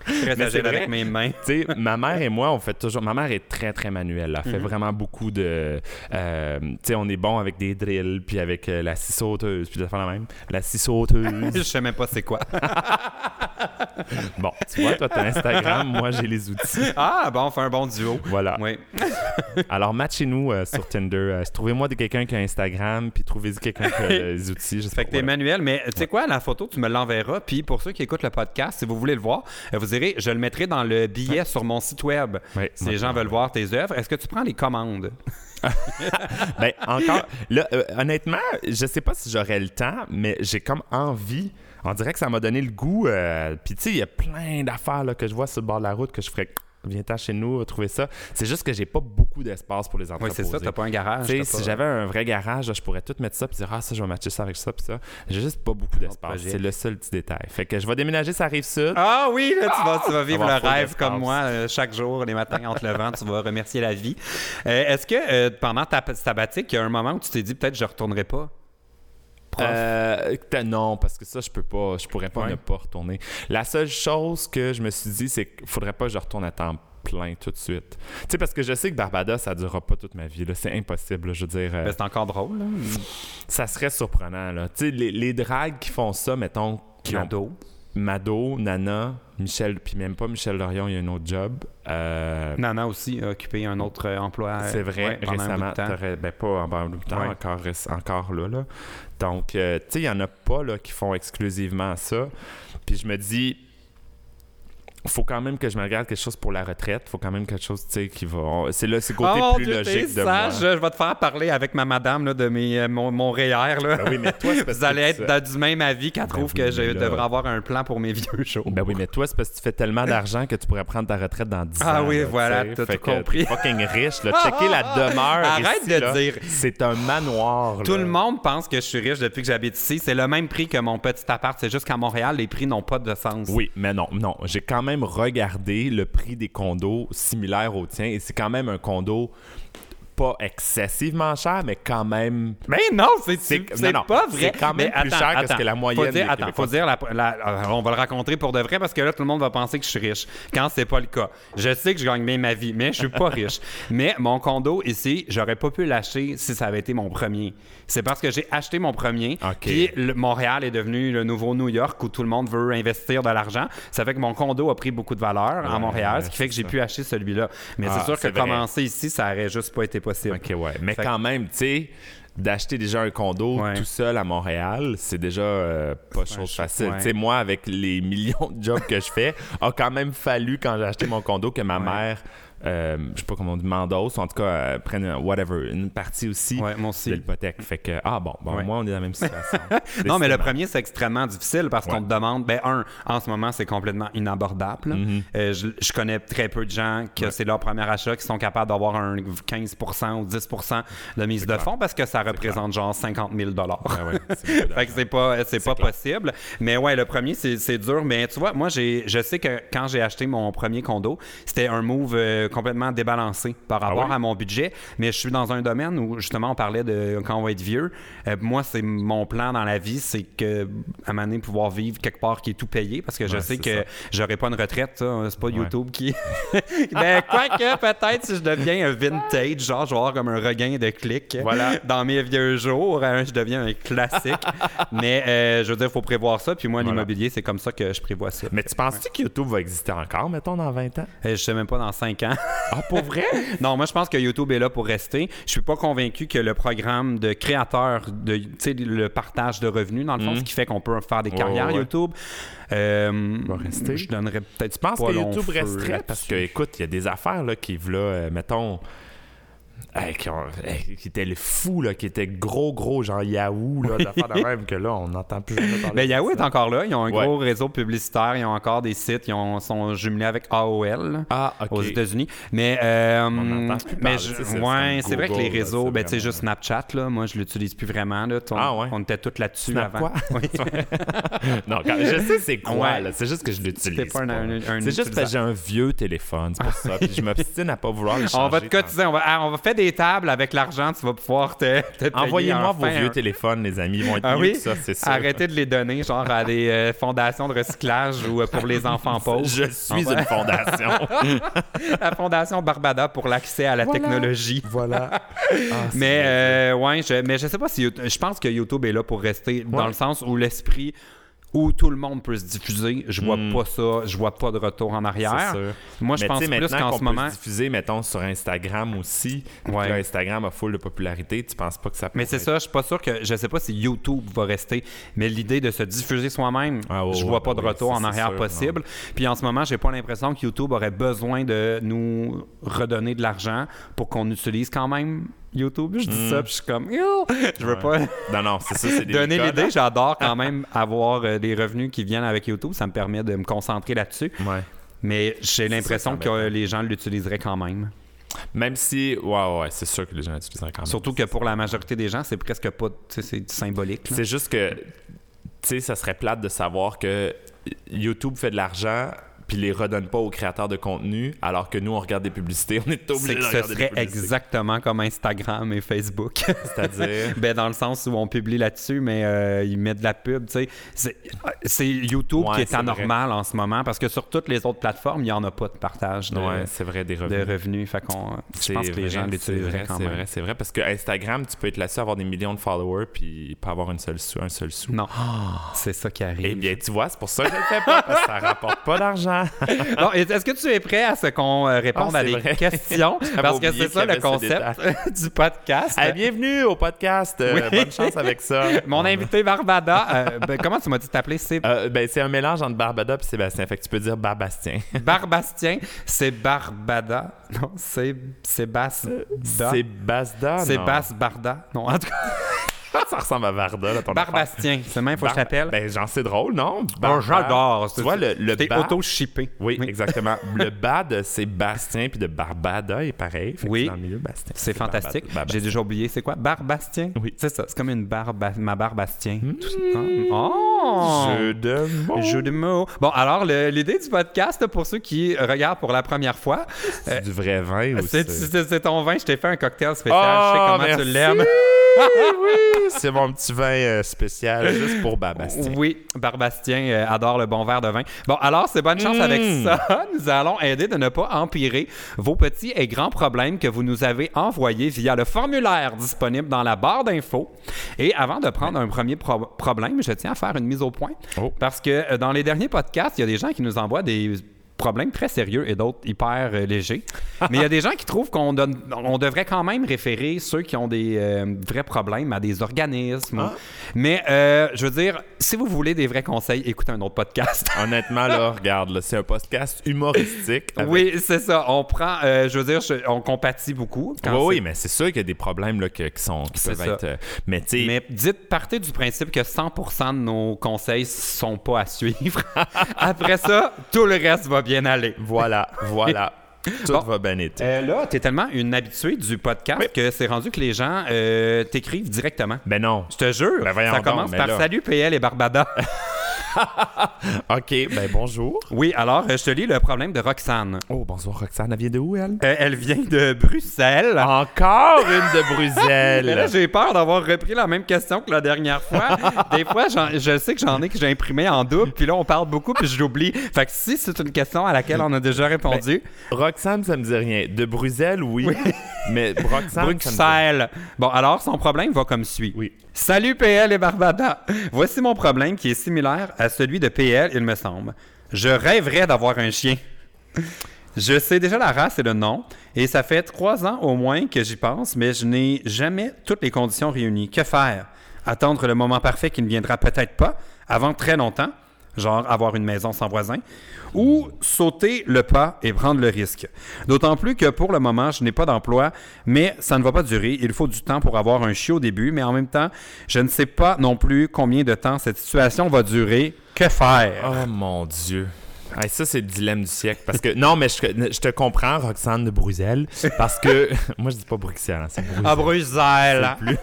Très Mais agile avec mes mains. Tu sais, ma mère et moi, on fait toujours. Ma mère est très, très manuelle. Elle fait Mhm. vraiment beaucoup de. euh, tu sais, on est bon avec des drills, puis avec euh, la scie sauteuse, puis de faire la même. La scie sauteuse. Je sais même pas c'est quoi. bon, tu vois, toi, t'as Instagram, moi, j'ai les outils. Ah, bon, on fait un bon duo. Voilà. Oui. Alors, matchez-nous euh, sur Tinder. Trouvez-moi de quelqu'un qui a Instagram, puis trouvez-y quelqu'un qui a les outils. Je sais Fait pas, que t'es voilà. manuel, mais tu sais quoi, la photo, tu me l'enverras. Puis pour ceux qui écoutent le podcast, si vous voulez le voir, euh, vous irez, je le mettrai dans le billet sur mon site web. Ouais, Si les gens veulent voir tes œuvres, est-ce que tu prends les commandes? Ben, encore, là, euh, honnêtement, je sais pas si j'aurais le temps, mais j'ai comme envie. On dirait que ça m'a donné le goût. euh, Puis, tu sais, il y a plein d'affaires que je vois sur le bord de la route que je ferais. Viens-t'en chez nous, trouver ça. C'est juste que j'ai pas beaucoup d'espace pour les Oui, entreposer. c'est ça, t'as pas un garage. Si j'avais un vrai garage, je pourrais tout mettre ça puis dire ah ça je vais matcher ça avec ça puis ça. J'ai juste pas beaucoup d'espace. C'est le seul petit détail. Fait que je vais déménager ça rive sud. Ah oui, là, tu vas, tu vas vivre Avoir le rêve comme moi euh, chaque jour, les matins entre le vent, tu vas remercier la vie. Euh, Est-ce que euh, pendant ta sabbatique, il y a un moment où tu t'es dit peut-être je retournerai pas? Prof. Euh, non, parce que ça, je peux pas, je pourrais pas Ouais. ne pas retourner. La seule chose que je me suis dit, c'est qu'il faudrait pas que je retourne à temps plein tout de suite. Tu sais, parce que je sais que Barbados, ça durera pas toute ma vie. là. C'est impossible. là. Je veux dire, euh, Ben, c'est encore drôle. Là. ça serait surprenant. Là. Tu sais, les, les dragues qui font ça, mettons, qui ont Mado. Nana, Michel, puis même pas Michel Lorion, il y a un autre job. Euh, Nana aussi a occupé un autre euh, emploi. euh, C'est vrai, ouais, récemment, ben pas en bout de temps, Ouais. encore, là, là. Donc, euh, tu sais, il y en a pas là, qui font exclusivement ça. Puis je me dis, faut quand même que je me regarde quelque chose pour la retraite. faut quand même quelque chose, tu sais, qui va... C'est là, c'est le côté Oh plus Dieu, logique de moi. sage. Je vais te faire parler avec ma madame là, de mes, euh, mon, mon REER. Là. Ben oui, mais toi, c'est parce Vous allez être du même avis qu'elle Ben trouve oui, que je là- devrais avoir un plan pour mes vieux jours. Ben oui, mais toi, c'est parce que tu fais tellement d'argent que tu pourrais prendre ta retraite dans 10 Ah ans. oui, là, voilà, t'as tout compris. fucking riche, là. Checker la demeure Arrête ici, de dire. C'est un manoir, Tout le monde pense que je suis riche depuis que j'habite ici. C'est le même prix que mon petit appart. C'est juste qu'à Montréal, les prix n'ont pas de sens. Oui, mais non, non. J'ai quand même regardé le prix des condos similaires au tien et c'est quand même un condo pas excessivement cher, mais quand même. Mais non, c'est pas vrai. c'est quand même Mais plus cher que ce que la moyenne Faut dire, des attends, faut dire, la- la- on va le raconter pour de vrai parce que là, tout le monde va penser que je suis riche. Quand c'est pas le cas. Je sais que je gagne bien ma vie, mais je suis pas riche. Mais mon condo ici, j'aurais pas pu l'acheter si ça avait été mon premier. C'est parce que j'ai acheté mon premier. OK. Puis le- Montréal est devenu le nouveau New York où tout le monde veut investir de l'argent. Ça fait que mon condo a pris beaucoup de valeur à Ouais, Montréal, ouais, ce qui fait que j'ai pu acheter celui-là. Mais Ah, c'est sûr que vrai. commencer ici, ça aurait juste pas été Ok, ouais. Mais Fait- quand même, tu sais, d'acheter déjà un condo Ouais. tout seul à Montréal, c'est déjà euh, pas chose facile. ouais. Tu sais, moi, avec les millions de jobs que je fais, a quand même fallu, quand j'ai acheté mon condo, que ma Ouais. mère, euh, je sais pas comment on dit, m'endosse, ou en tout cas, euh, prenne un- whatever, une partie aussi Ouais, de l'hypothèque. Fait que, ah bon, bon Ouais. moi, on est dans la même situation. Non, mais le premier, c'est extrêmement difficile parce qu'on te demande, ben, un, en ce moment, c'est complètement inabordable. Mhm. Euh, je, je connais très peu de gens que c'est leur premier achat qui sont capables d'avoir un 15 ou 10 de mise de clair. fonds parce que ça représente genre 50 000 Ah ouais, c'est beaucoup Fait que c'est pas, c'est pas clair. possible. Mais ouais, le premier, c'est dur. Mais tu vois, moi, je sais que quand j'ai acheté mon premier condo, c'était un move euh, complètement débalancé par rapport Ah oui? à mon budget. Mais je suis dans un domaine où, justement, on parlait de quand on va être vieux. Euh, moi, c'est mon plan dans la vie, c'est que, à un moment donné, pouvoir vivre quelque part qui est tout payé parce que je Ouais, sais que j'aurai pas une retraite. ça. C'est pas YouTube qui. ben, quoique, peut-être si je deviens un vintage, genre, je vais avoir comme un regain de clics Voilà. dans mes vieux jours. hein, je deviens un classique. Mais euh, je veux dire, il faut prévoir ça. Puis moi, Voilà. l'immobilier, c'est comme ça que je prévois ça. Mais tu penses-tu que YouTube va exister encore, mettons, dans 20 ans? Euh, je sais même pas dans 5 ans. Ah, pour vrai? non, moi, je pense que YouTube est là pour rester. Je suis pas convaincu que le programme de créateur, de, tu sais, le partage de revenus, dans le fond, ce qui fait qu'on peut faire des Mhm. Ouais, carrières ouais. YouTube, euh, Va rester. je donnerais peut-être Tu penses pas que YouTube resterait? Parce que, écoute, il y a des affaires là, qui, là, euh, mettons, hey, qui, ont- hey, qui étaient le fou, là, qui étaient gros, gros, genre Yahoo, là, d'affaires de même, que là, on n'entend plus jamais parler Ben, de Yahoo ça. est encore là. Ils ont un Ouais. gros réseau publicitaire. Ils ont encore des sites. Ils ont- sont jumelés avec AOL. Ah, aux États-Unis. Mais, euh, plus mais je- c'est ouais, c'est vrai que les là, réseaux, ben, tu sais, juste Snapchat, là, moi, je l'utilise plus vraiment. Là, on, Ah ouais? on était tous là-dessus Snap avant. quoi? Non, quand- je sais c'est quoi, Ouais. là. C'est juste que je l'utilise. C'était pas un- un- un C'est juste parce que j'ai un vieux téléphone, c'est pour ça. Puis je m'obstine à pas vouloir le changer. On va te cotiser, on va, ah, on va faire des tables avec l'argent, tu vas pouvoir te, te payer Envoyez-moi enfin vos vieux téléphones, les amis. Ils vont être Ah mieux oui? que ça, c'est sûr. Arrêtez de les donner, genre à des euh, fondations de recyclage ou euh, pour les enfants pauvres. Je suis une fondation. La fondation Barbada pour l'accès à la Voilà. technologie. voilà. Mais euh, ouais, je, mais je sais pas si YouTube- je pense que YouTube est là pour rester dans le sens où l'esprit où tout le monde peut se diffuser, je vois Hmm. pas ça, je vois pas de retour en arrière. Sûr. Moi, je Mais pense plus qu'en ce peut moment se diffuser, mettons, sur Instagram aussi, Ouais. Instagram a full de popularité, tu penses pas que ça peut mais c'est être- ça, je suis pas sûr que je sais pas si YouTube va rester, mais l'idée de se diffuser soi-même, Ah, je vois pas de retour en arrière sûr, possible. Puis en ce moment, j'ai pas l'impression que YouTube aurait besoin de nous redonner de l'argent pour qu'on utilise quand même YouTube. Je dis ça, puis je suis comme, Ew! je veux Hmm. Ouais. pas Non, non, c'est ça, c'est des donner l'idée. J'adore quand même avoir euh, des revenus qui viennent avec YouTube. Ça me permet de me concentrer là-dessus. Ouais. Mais j'ai l'impression que euh, les gens l'utiliseraient quand même. Même si, ouais, ouais, c'est sûr que les gens utiliseraient quand même. Surtout que pour la majorité des gens, c'est presque pas, c'est symbolique. C'est juste que, tu sais, ça serait plate de savoir que YouTube fait de l'argent puis les redonne pas aux créateurs de contenu, alors que nous, on regarde des publicités, on est C'est obligé de ce regarder des serait exactement comme Instagram et Facebook. C'est-à-dire... ben, dans le sens où on publie là-dessus, mais euh, ils mettent de la pub, tu sais. C'est- C'est YouTube Ouais, qui est c'est vrai. anormal en ce moment parce que sur toutes les autres plateformes, il n'y en a pas de partage de, Ouais, c'est vrai, des de revenus. revenus. Fait qu'on, je C'est pense que les vrai, gens c'est l'utiliseraient quand C'est même. vrai, c'est vrai, parce que Instagram, tu peux être là-dessus, avoir des millions de followers, puis pas avoir une seule sou, un seul sou. Non, c'est ça qui arrive. Eh bien, tu vois, c'est pour ça que je le fais pas, parce que ça rapporte pas d'argent. Bon, est-ce que tu es prêt à ce qu'on euh, réponde Ah, à des vrai. questions? Parce que c'est ça le concept du podcast. Bienvenue au podcast. euh, Oui. Bonne chance avec ça. Mon invité Barbada, euh, ben, comment tu m'as dit t'appeler? C'est Euh, ben, c'est un mélange entre Barbada et Sébastien. Fait que tu peux dire Barbastien. Barbastien. C'est Barbada. Non, c'est Sébastien. C'est Basda. C'est Barda. Non, en tout cas, Ça ressemble à Varda, là, ton. Barbastien. C'est même, faut que je Bar- t'appelle. Ben, genre, c'est drôle, non? Oh, Barba- j'adore. Tu vois, le, le T'es bas- auto-shippé. Oui, exactement. le bas de Sébastien puis de Barbada est pareil. Fait Oui. c'est Dans le milieu, Bastien. C'est fantastique. J'ai déjà oublié, c'est quoi? Barbastien? Oui. C'est ça, c'est comme une barbe, ma Barbastien. Oh! Jeu de mots. Jeu de mots. Bon, alors, l'idée du podcast, pour ceux qui regardent pour la première fois, C'est du vrai vin ou c'est ton vin. Je t'ai fait un cocktail spécial. Oh, je sais comment merci. tu l'aimes. oui, c'est mon petit vin euh, spécial juste pour Barbastien. Oui, Barbastien euh, adore le bon verre de vin. Bon, alors, c'est bonne chance avec ça. Nous allons aider de ne pas empirer vos petits et grands problèmes que vous nous avez envoyés via le formulaire disponible dans la barre d'infos. Et avant de prendre un premier pro- problème, je tiens à faire une mise au point. Oh. Parce que euh, dans les derniers podcasts, il y a des gens qui nous envoient des problèmes très sérieux et d'autres hyper euh, légers. Mais il y a des gens qui trouvent qu'on donne, on devrait quand même référer ceux qui ont des euh, vrais problèmes à des organismes. Ah. Mais euh, je veux dire, si vous voulez des vrais conseils, écoutez un autre podcast. Honnêtement, là, regarde, là, c'est un podcast humoristique. avec- Oui, c'est ça. On prend, je veux dire, je- on compatit beaucoup. quand Oui, oui, mais c'est sûr qu'il y a des problèmes là, que- qui, sont, qui peuvent ça. être. Mais dites, partez du principe que 100% de nos conseils sont pas à suivre. Après ça, tout le reste va bien aller. voilà, voilà. Tout Bon. va bien été. Euh, là, t'es tellement une habituée du podcast Oui. que c'est rendu que les gens euh, t'écrivent directement. Ben non. Je te jure, Ben ça commence par là. Salut PL et Barbada. OK, ben bonjour. oui, alors euh, je te lis le problème de Roxane. Oh, bonsoir, Roxane. Elle vient de où, elle? Euh, elle vient de Bruxelles. Encore une de Mais là, Bruxelles. j'ai peur d'avoir repris la même question que la dernière fois. Des fois, je sais que j'en ai que j'ai imprimé en double, puis là, on parle beaucoup, puis je l'oublie. Fait que si c'est une question à laquelle on a déjà répondu, Roxane, ça me dit rien. De Bruxelles, oui. Mais Roxane, Bruxelles. Bon, alors, son problème va comme suit. Oui. Salut PL et Barbada. Voici mon problème qui est similaire à celui de PL, il me semble. Je rêverais d'avoir un chien. Je sais déjà la race et le nom, et ça fait trois ans au moins que j'y pense, mais je n'ai jamais toutes les conditions réunies. Que faire? Attendre le moment parfait qui ne viendra peut-être pas avant très longtemps, genre avoir une maison sans voisin, ou sauter le pas et prendre le risque. D'autant plus que pour le moment, je n'ai pas d'emploi, mais ça ne va pas durer. Il faut du temps pour avoir un chien au début, mais en même temps, je ne sais pas non plus combien de temps cette situation va durer. Que faire? Oh mon Dieu. Hey, ça, c'est le dilemme du siècle. Parce que, non, mais je, je te comprends, Roxane de Bruxelles. Parce que, moi, je dis pas Bruxelles, hein, c'est Bruxelles. À Bruxelles! Plus-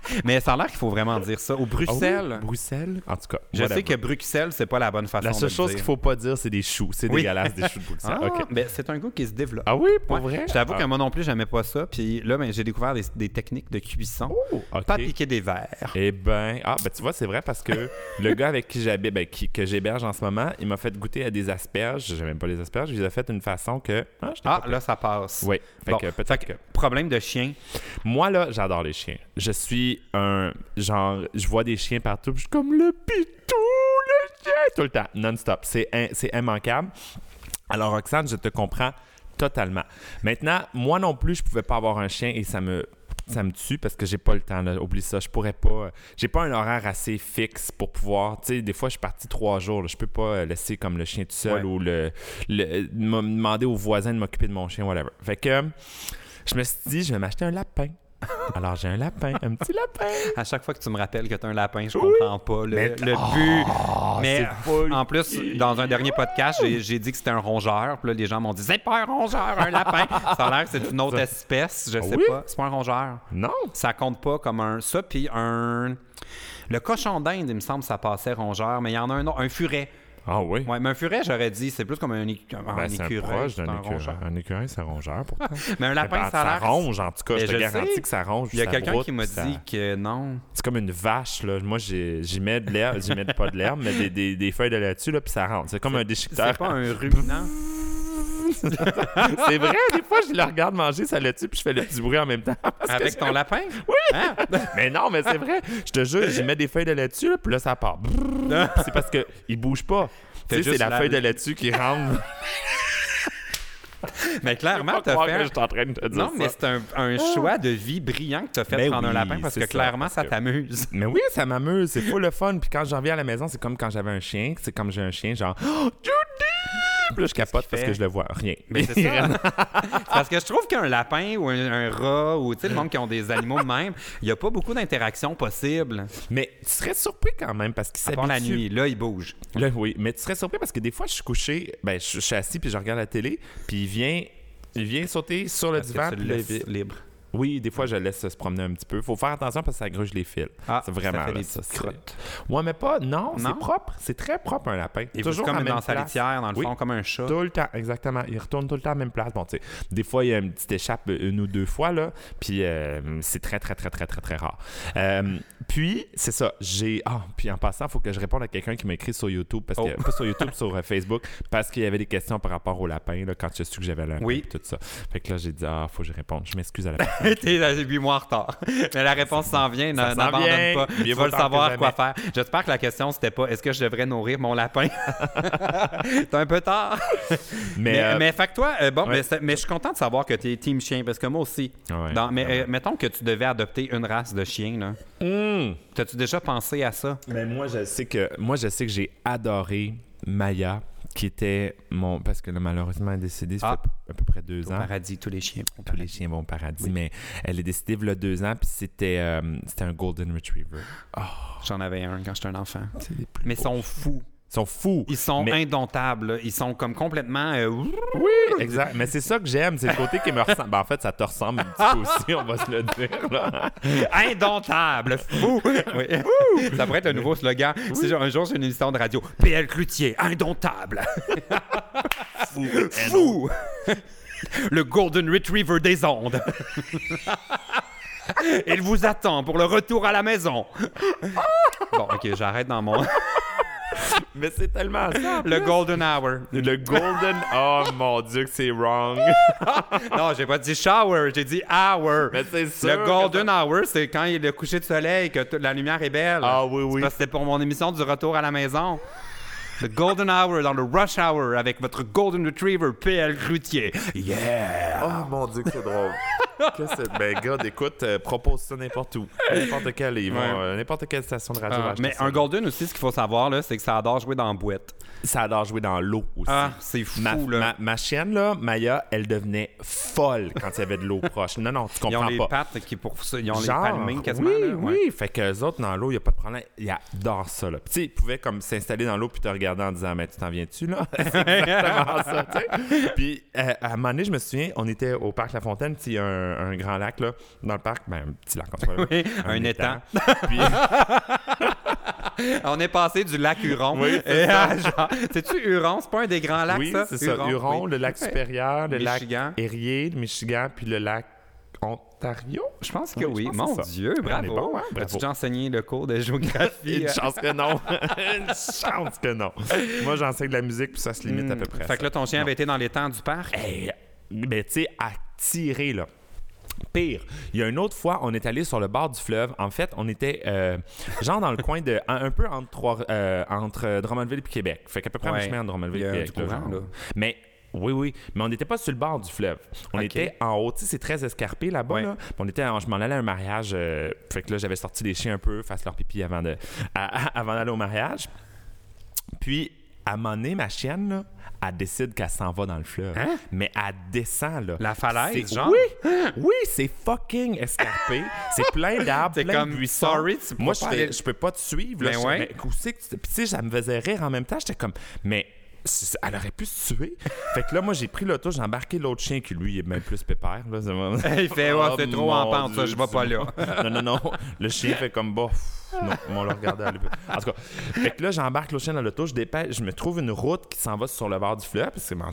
Mais ça a l'air qu'il faut vraiment dire ça. Au Ah oui, Bruxelles, Bruxelles? En tout cas, je whatever. sais que Bruxelles, c'est pas la bonne façon La de seule le chose qu'il faut pas dire, c'est des choux. C'est Oui. dégueulasse, des choux de Bruxelles. Ah, ben, c'est un goût qui se développe. Ah oui, pour Ouais. vrai? Je t'avoue ah. que moi non plus, j'aimais pas ça. Puis là, ben, j'ai découvert des, des techniques de cuisson. Oh, OK. Pas piquer des verres. Eh ben, ah, ben tu vois, c'est vrai parce que le gars avec qui j'habite, ben, qui- que j'héberge en ce moment, il m'a fait goûter à des asperges. J'aime même pas les asperges. Il les a fait d'une façon que. Ah, j'étais Ah, là, ça passe. Oui. Fait Bon, que peut-être que- Problème de chien. Moi, là, j'adore les chiens. Je suis un. Genre, je vois des chiens partout, puis je suis comme le pitou, le chien, tout le temps, non-stop. C'est in- immanquable. Alors, Roxane, je te comprends totalement. Maintenant, moi non plus, je pouvais pas avoir un chien et ça me. Ça me tue parce que j'ai pas le temps. Là. Oublie ça. Je pourrais pas. J'ai pas un horaire assez fixe pour pouvoir. Tu sais, des fois, je suis parti trois jours. là. Je peux pas laisser comme le chien tout seul Ouais. ou le, demander aux voisins de m'occuper de mon chien, whatever. Fait que je me suis dit, je vais m'acheter un lapin. Alors, j'ai un lapin, un petit lapin. À chaque fois que tu me rappelles que tu as un lapin, je comprends pas le, Mais- le but. Ah, Mais en plus, dans un dernier podcast, j'ai- dit que c'était un rongeur. Puis là, les gens m'ont dit c'est pas un rongeur, un lapin. Ça a l'air que c'est une autre espèce. Je Ah sais oui? pas. C'est pas un rongeur. Non. Ça compte pas comme un. Ça, puis un. Le cochon d'Inde, il me semble, ça passait rongeur, mais il y en a un autre, un furet. Ah oui? Ouais, mais un furet, j'aurais dit, c'est plus comme un, Ben, c'est un écureuil. proche c'est d'un un écureuil. rongeur. Un écureuil, c'est un rongeur. Pourtant. Mais un lapin, Ben, ça a l'air. ronge, en tout cas. Mais je te je garantis sais. que ça ronge. Il y a ça quelqu'un qui m'a ça- dit que non. C'est comme une vache, là. Moi, j'y mets de l'herbe, j'y mets pas de l'herbe, mais des, des, des feuilles de là-dessus, là, puis ça rentre. C'est comme un déchiqueteur. C'est pas un ruminant. c'est vrai, des fois, je le regarde manger ça là-dessus, puis je fais le petit bruit en même temps. Avec ton lapin? Hein? Mais non, mais c'est vrai. Je te jure, j'y mets des feuilles de laitue, là, puis là, ça part. C'est parce que il bouge pas. Tu sais, c'est la feuille de laitue qui rentre. Mais clairement, pas t'as croire que fait. je suis en train de te dire Non, mais c'est un, un choix de vie brillant que t'as fait de Ben prendre un oui, lapin parce que ça, clairement, ça que- t'amuse. Mais oui, ça m'amuse, c'est fou le fun. Puis quand j'en viens à la maison, c'est comme quand j'avais un chien. C'est comme j'ai un chien, genre oh, Là, je capote parce que je le vois. Rien. Mais c'est ça. Parce que je trouve qu'un lapin ou un, un rat ou le monde qui ont des animaux de même, il n'y a pas beaucoup d'interactions possibles. Mais tu serais surpris quand même parce qu'il À part la nuit. Là, il bouge. Là, oui. Mais tu serais surpris parce que des fois, je suis couché, ben, je, je suis assis puis je regarde la télé, puis il vient, il vient sauter sur le Parce divan. que tu le laisses libre. Oui, des fois, je laisse se promener un petit peu. Faut faire attention parce que ça gruge les fils. Ah, c'est vraiment ça fait là, des ça, petites c'est- crottes. Ouais, mais pas. Non, Non? c'est propre. C'est très propre un lapin. Il Toujours comme dans sa litière, dans le Oui. fond, comme un chat. Tout le temps, exactement. Il retourne tout le temps à la même place. Bon, tu sais, des fois, il y a une petite échappe une ou deux fois, là. Puis euh, c'est très, très, très, très, très, très rare. Euh, puis, c'est ça. J'ai. Ah, puis en passant, il faut que je réponde à quelqu'un qui m'a écrit sur YouTube, parce que, Oh. pas sur YouTube, sur euh, Facebook, parce qu'il y avait des questions par rapport au lapin, là, quand j'ai su que j'avais un Oui. tout ça. Fait que là, j'ai dit, ah, faut que je réponde. Je m'excuse à la personne. T'es 8 mois en retard. Mais la réponse s'en vient, n'abandonne pas. Tu vas le savoir quoi faire. J'espère que la question, c'était pas est-ce que je devrais nourrir mon lapin? T'es un peu tard. Mais, Mais, euh, mais fait que toi, euh, bon, ouais. mais, je suis content de savoir que tu es team chien parce que moi aussi. Ouais, Dans- mais ouais. euh, mettons que tu devais adopter une race de chien, là. hum. T'as-tu déjà pensé à ça? Mais moi, je sais que moi, je sais que j'ai adoré Maya, qui était mon. Parce que là, malheureusement, elle est décédée, ça Ah. fait à peu près deux ans. paradis, tous les chiens. Tous les chiens vont au paradis, mais elle est décédée il y a deux ans, puis c'était euh, un Golden Retriever. J'en avais un quand j'étais un enfant. C'est les plus Mais ils sont fous. Ils sont fous. Ils sont Mais- indomptables. là. Ils sont comme complètement. euh, Oui, exact. Mais c'est ça que j'aime, c'est le côté qui me ressemble. Ben, en fait, ça te ressemble un petit peu aussi, on va se le dire. Là. Indomptable, fou. Oui. Ça pourrait être le nouveau slogan. Si un jour j'ai une émission de radio, PL Cloutier, indomptable. Fou. Fou. Le Golden Retriever des ondes. Il vous attend pour le retour à la maison. Bon, ok, j'arrête dans mon. Mais c'est tellement ça. Le. Golden Hour. Le Golden. Oh mon Dieu, que c'est wrong. Non, j'ai pas dit shower, j'ai dit hour. Mais c'est sûr. Le Golden Hour, c'est quand il est le coucher de soleil, que la lumière est belle. Ah oui, oui. c'était pour mon émission du retour à la maison. Le Golden Hour dans le Rush Hour avec votre Golden Retriever PL Cloutier. Yeah! Oh mon Dieu, que c'est drôle. Que c'est- ben, gars, écoute, euh, propose ça n'importe où. N'importe quelle, ils vont, Ouais. euh, n'importe quelle station de radio. Ah, mais ça. un Golden aussi, ce qu'il faut savoir, là, c'est que ça adore jouer dans la boîte. Ça adore jouer dans l'eau aussi. Ah, c'est fou, Ma, là. ma- ma chienne, là, Maya, elle devenait folle quand il y avait de l'eau proche. Non, non, tu Ils ont comprends les pas. pattes qui pour ça, ils ont Genre, les palmées quasiment. Oui, là, ouais. oui. Fait que les autres, dans l'eau, il n'y a pas de problème. Ils adorent ça, là. Puis, tu sais, ils pouvaient comme s'installer dans l'eau puis te regarder en disant, mais tu t'en viens-tu, là? C'est exactement ça, tu sais. Puis, euh, à un moment donné, je me souviens, on était au parc La Fontaine, puis a un, un grand lac, là, dans le parc. Ben, un petit lac, en tout cas. Oui, un étang. Puis, On est passé du lac Huron. Oui, c'est C'est-tu Huron? C'est pas un des grands lacs, oui, ça? c'est ça. Huron, oui. le lac supérieur, le Michigan. lac Erie, le Michigan, puis le lac Ontario? Je pense que Oui, oui. je pense Mon. Dieu, bravo. bon, hein? As-tu Bravo. déjà enseigné le cours de géographie? Une chance que non. Une chance que non. Moi, j'enseigne de la musique, puis ça se limite à peu près. Hmm. Fait que là, ton chien avait été dans les temps du parc? Hey, mais tu sais, tirer, là. Pire, il y a une autre fois, on est allé sur le bord du fleuve. En fait, on était euh, genre dans le coin de. Un, un peu entre, trois, euh, entre Drummondville et Québec. Fait qu'à peu près Ouais. chemin entre Drummondville et Québec. du courant, là. Mais. Oui, oui, mais on n'était pas sur le bord du fleuve. On était en haut, tu sais, c'est très escarpé là-bas. Ouais. là. Puis On était, en- je m'en allais à un mariage, euh, fait que là, j'avais sorti les chiens un peu, fasse leur pipi avant de, à- à- avant d'aller au mariage. Puis, à un moment donné, ma chienne, là, elle décide qu'elle s'en va dans le fleuve. Hein? Mais elle descend, là. La falaise, C'est- genre? Oui, oui, c'est fucking escarpé. c'est plein d'arbres, C'est plein comme, de buissons. sorry, tu peux Moi, pas je, aller- je peux pas te suivre. Là, Ben Je- ouais. mais où c'est que tu- Puis, tu sais, ça me faisait rire en même temps. J'étais comme, mais... Elle aurait pu se tuer. fait que là, moi, j'ai pris l'auto, j'ai embarqué l'autre chien qui, lui, est même plus pépère. Là, Il fait, ouais, Oh, c'est trop en pente, ça, je vais pas là. non, non, non. Le chien fait comme bof. Non, on le regardait. En tout cas, fait que là, j'embarque le chien dans l'auto, je dépêche, je me trouve une route qui s'en va sur le bord du fleuve, parce que c'est mon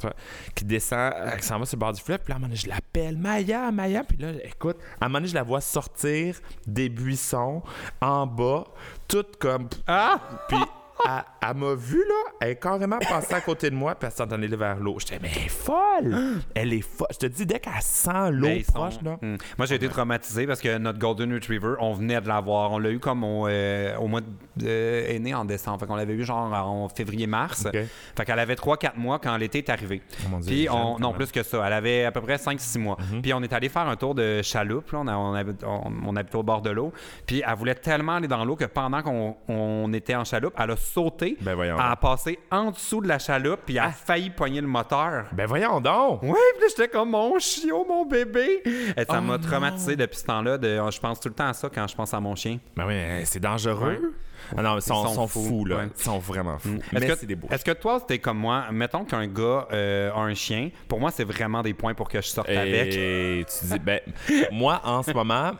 qui descend, euh, qui s'en va sur le bord du fleuve, puis là, à un moment donné, je l'appelle Maya, Maya, puis là, écoute, à un moment donné, je la vois sortir des buissons en bas, toute comme. Ah! Puis elle, elle m'a vu, là, elle est carrément passée à côté de moi, puis elle s'en allait vers l'eau. J'étais, mais elle est folle! Elle est folle. Je te dis, dès qu'elle sent l'eau Mais ils sont- proche, là. Hmm. Moi, j'ai été traumatisé parce que notre Golden Retriever, on venait de l'avoir. On l'a eu comme au, euh, au mois de. euh, est né en décembre. Fait qu'on l'avait eu genre en février-mars. Ok. Fait qu'elle avait 3-4 mois quand l'été est arrivé. Oh mon Dieu, Puis, jeune, on, quand non, même. Mhm. plus que ça. Elle avait à peu près 5-6 mois. Puis, on est allé faire un tour de chaloupe. Là. On, a- on, habite- on- on habitait au bord de l'eau. Puis, elle voulait tellement aller dans l'eau que pendant qu'on on était en chaloupe, elle a sauté. Ben voyons Elle a donc. passé en dessous de la chaloupe. Puis, elle a failli pogner le moteur. Ben voyons donc! Oui, puis j'étais comme mon chiot, mon bébé. Et ça Oh m'a traumatisé depuis ce temps-là. De, je pense tout le temps à ça quand je pense à mon chien. Ben oui, mais c'est dangereux. Ah non, ils sont, sont sont fous, fous, là. ouais. Ils sont vraiment fous. Est-ce Mais que, c'est des est-ce que toi, c'était comme moi? Mettons qu'un gars euh, a un chien. Pour moi, c'est vraiment des points pour que je sorte avec. Et tu dis, ben, moi, en ce moment,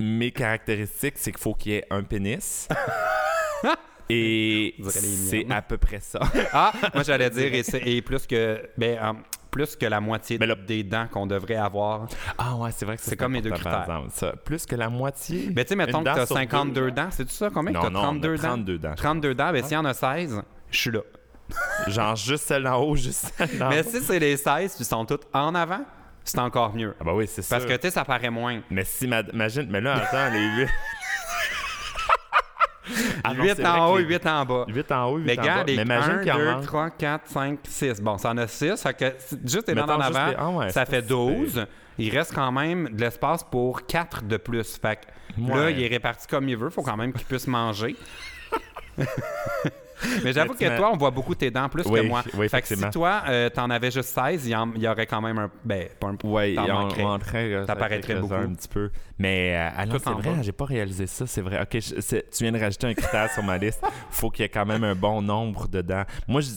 mes caractéristiques, c'est qu'il faut qu'il y ait un pénis. Et les c'est à peu près ça. Ah, moi, j'allais dire, et, c'est- et plus que ben, plus que la moitié là- des dents qu'on devrait avoir. Ah ouais, c'est vrai que C'est comme mes deux critères. exemple, ça. Plus que la moitié? Mais tu sais, mettons que tu as sur 52 deux. dents. C'est-tu ça? Combien? Que tu as on a 32 dents? 32 dents. 32 dents. Ben, s'il y en a 16, je suis là. Genre juste celle d'en haut, juste celle d'en Mais si c'est les 16 puis ils sont toutes en avant, c'est encore mieux. Ah bah oui, c'est ça. Parce que, tu sais, ça paraît moins. Mais si, ma- imagine, mais là, attends, les 8... Ah non, 8 c'est vrai en haut, les- 8 en bas. 8 en haut, 8 Mais en bas. les Mais imagine 1, qu'il en 2, manque. 3, 4, 5, 6. Bon, ça en a 6. Fait que juste les dents en avant, les- ah ouais, ça fait pas si 12. Il reste quand même de l'espace pour 4 de plus. Fait que là, il est réparti comme il veut. Faut quand même qu'il puisse manger. Mais j'avoue que toi, on voit beaucoup tes dents plus Oui, que moi. oui, fait que si toi, euh, t'en avais juste 16, il y, en- il y aurait quand même un. Ben, pas un Oui, on, manquerait. on rentrait, Ça paraîtrait quelques-uns beaucoup. un petit peu. Mais euh, ah c'est vrai, j'ai pas réalisé ça, c'est vrai. OK, je- tu viens de rajouter un critère sur ma liste. Faut qu'il y ait quand même un bon nombre dedans. Moi, je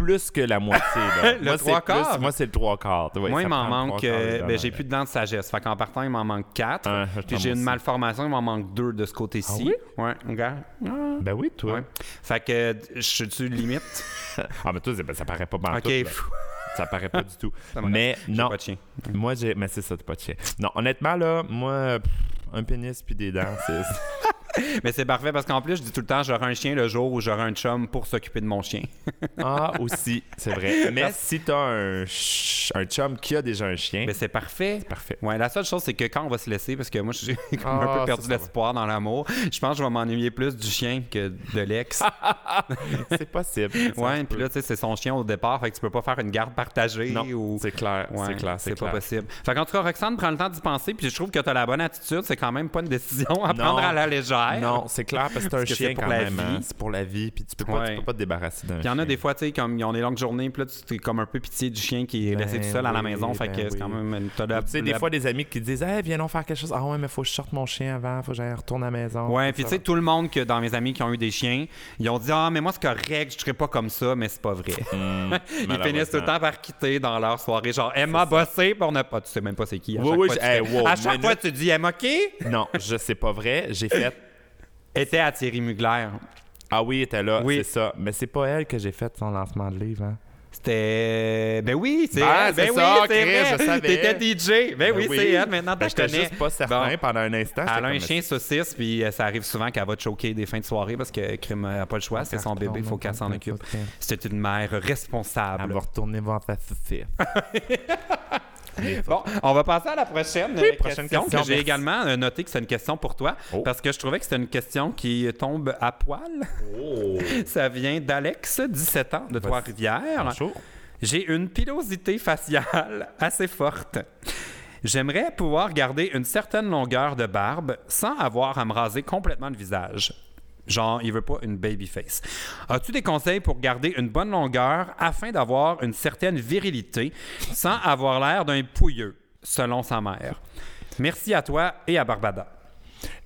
plus que la moitié. là. Le moi, trois plus- quarts? Moi, c'est le trois quarts. Moi, il m'en manque. euh, ben, j'ai plus de dents de sagesse. Fait qu'en partant, il m'en manque 4. Ah, Puis j'ai une malformation, il m'en manque 2 de ce côté-ci. Ah oui? Ouais, regarde. Ah. Ben oui, toi. Ouais. Fait que je suis limite? Ah, mais toi, ben, ça paraît pas mal. ok, Ça paraît pas du tout. Mais non, pas de chien. moi, j'ai. Mais c'est ça, t'as pas de chien. Non, honnêtement, là, moi, pff, un pénis puis des dents, c'est. Mais c'est parfait parce qu'en plus, je dis tout le temps, j'aurai un chien le jour où j'aurai un chum pour s'occuper de mon chien. Ah, aussi, c'est vrai. Mais si t'as un, ch- un chum qui a déjà un chien, Mais c'est parfait. parfait. Ouais, la seule chose, c'est que quand on va se laisser, parce que moi, j'ai comme un Ah, peu perdu l'espoir dans l'amour, je pense que je vais m'ennuyer plus du chien que de l'ex. C'est possible. Ouais, puis là, tu sais, c'est son chien au départ, fait que tu peux pas faire une garde partagée Non, ou. c'est clair, Ouais, c'est clair, c'est c'est pas clair. possible. Fait qu'en tout cas, Roxane prend le temps d'y penser, puis je trouve que tu as la bonne attitude. C'est quand même pas une décision à Non. prendre à la légère. Non, c'est clair parce que c'est un Parce chien c'est pour quand la même. vie. hein. C'est pour la vie, puis tu peux pas, Ouais. tu peux pas te débarrasser d'un Puis il y en chien. a des fois, tu sais, comme ils ont des longues journées, puis là, tu es comme un peu pitié du chien qui est laissé Ben tout seul à la maison. Fait ben que c'est oui. quand même une. Tu sais, des fois, des amis qui disent Hey, viens donc faire quelque chose. Ah ouais, mais faut que je sorte mon chien avant, faut que j'aille retourner à la maison. Ouais, puis tu sais, tout le monde que dans mes amis qui ont eu des chiens, ils ont dit Ah, mais moi, c'est correct, je serais pas comme ça, mais c'est pas vrai. Hmm, Ils finissent tout le temps par quitter dans leur soirée. Genre, Emma bossé pour ne pas. Tu sais même pas c'est qui. À chaque fois, tu dis Emma qui? Non, je sais pas vrai. J'ai fait était à Thierry Mugler. Ah oui, elle était là, Oui. c'est ça. Mais c'est pas elle que j'ai fait son lancement de livre. Hein? C'était. Ben oui, c'est Ben, elle. Ben oui, c'est vrai. je savais. T'étais DJ. Ben oui, c'est elle. Maintenant, Ben, tu j'étais connais. juste pas certain Bon. pendant un instant. Elle a un chien saucisse, puis euh, ça arrive souvent qu'elle va te choquer des fins de soirée parce que Crime n'a pas le choix, c'est son bébé, il faut qu'elle s'en occupe. C'est une mère Elle responsable. va retourner voir ta saucisse. Bon, on va passer à la prochaine, Oui, prochaine question, question, que j'ai également euh, noté que c'est une question pour toi Oh. parce que je trouvais que c'était une question qui tombe à poil. Oh. Ça vient d'Alex, 17 ans, de Trois-Rivières. Bonjour. J'ai une pilosité faciale assez forte. J'aimerais pouvoir garder une certaine longueur de barbe sans avoir à me raser complètement le visage. Genre, il veut pas une baby face. As-tu des conseils pour garder une bonne longueur afin d'avoir une certaine virilité sans avoir l'air d'un pouilleux, selon sa mère? Merci à toi et à Barbada.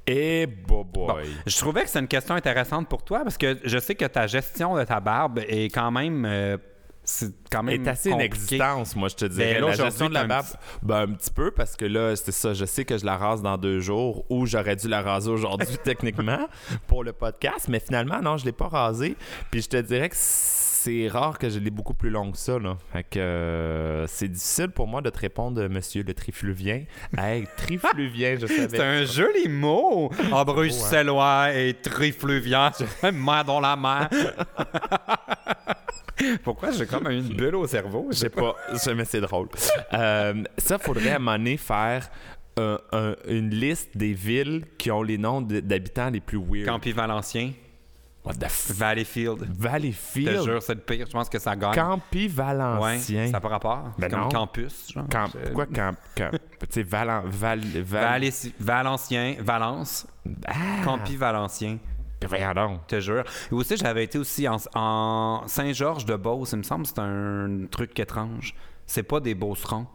Et boy. Bon, je trouvais que c'est une question intéressante pour toi parce que je sais que ta gestion de ta barbe est quand même. euh, c'est quand même. est assez compliqué. inexistence, moi, je te dirais. Ben là, la gestion de la barbe, ben, un petit peu, parce que là, c'est ça, je sais que je la rase dans deux jours, ou j'aurais dû la raser aujourd'hui, techniquement, pour le podcast, mais finalement, non, je l'ai pas rasée. Puis je te dirais que c'est rare que je l'ai beaucoup plus longue que ça, là. Fait que euh, c'est difficile pour moi de te répondre, monsieur le trifluvien. Hey, trifluvien, je savais. C'est un joli mot. Bruxellois et trifluvien. main dans la main. Pourquoi j'ai comme une bulle au cerveau? Je sais pas, je- mais c'est drôle. Euh, ça, faudrait à un moment donné faire un- un- une liste des villes qui ont les noms d'habitants les plus weird. Campi Valencien, What the f... Valleyfield. Je te Valleyfield. jure, c'est le pire. Je pense que ça gagne. Campi Ouais, Valencien. ça n'a pas rapport. Ben comme non. campus. Genre. Camp... Pourquoi camp... camp... Tu sais, Valen... Val... Val... Valencien, Valence, Ah! Campi Valencien. Voyons donc. Te jure. Et aussi, j'avais été aussi en, en Saint-Georges-de-Beauce. Il me semble que c'est un truc étrange. C'est pas des Beaucerons.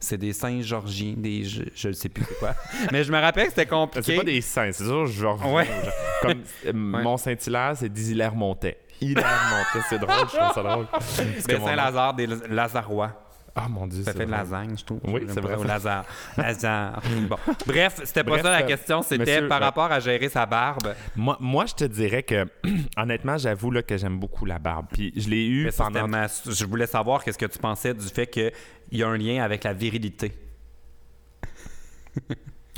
C'est des Saint-Georgiens, des... Je, je ne sais plus c'est quoi. Mais je me rappelle que c'était compliqué. C'est pas des saints, c'est sûr, genre... Ouais. Comme euh, Mont-Saint-Hilaire, c'est des Hilaire-Montais. Hilaire-Montais, c'est drôle, je trouve ça drôle. Mon- Saint-Lazare, des Lazarois. Ah, mon Dieu, Ça fait de drôle. lasagne, je trouve. Oui, c'est vrai. Lazare. Lazare. Bon. Bref, c'était pas ça la euh, question. C'était par ouais. rapport à gérer sa barbe. Moi, moi, je te dirais que, honnêtement, j'avoue là, que j'aime beaucoup la barbe. Puis je l'ai eu pendant... ma- Je voulais savoir qu'est-ce que tu pensais du fait qu'il y a un lien avec la virilité.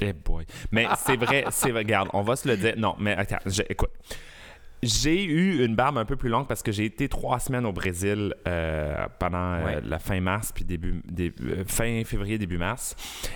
Eh boy. Mais c'est vrai, c'est vrai. Regarde, on va se le dire. Non, mais attends, je- écoute. J'ai eu une barbe un peu plus longue parce que j'ai été trois semaines au Brésil euh, pendant euh, Ouais. la fin mars puis début, début- euh, fin février début mars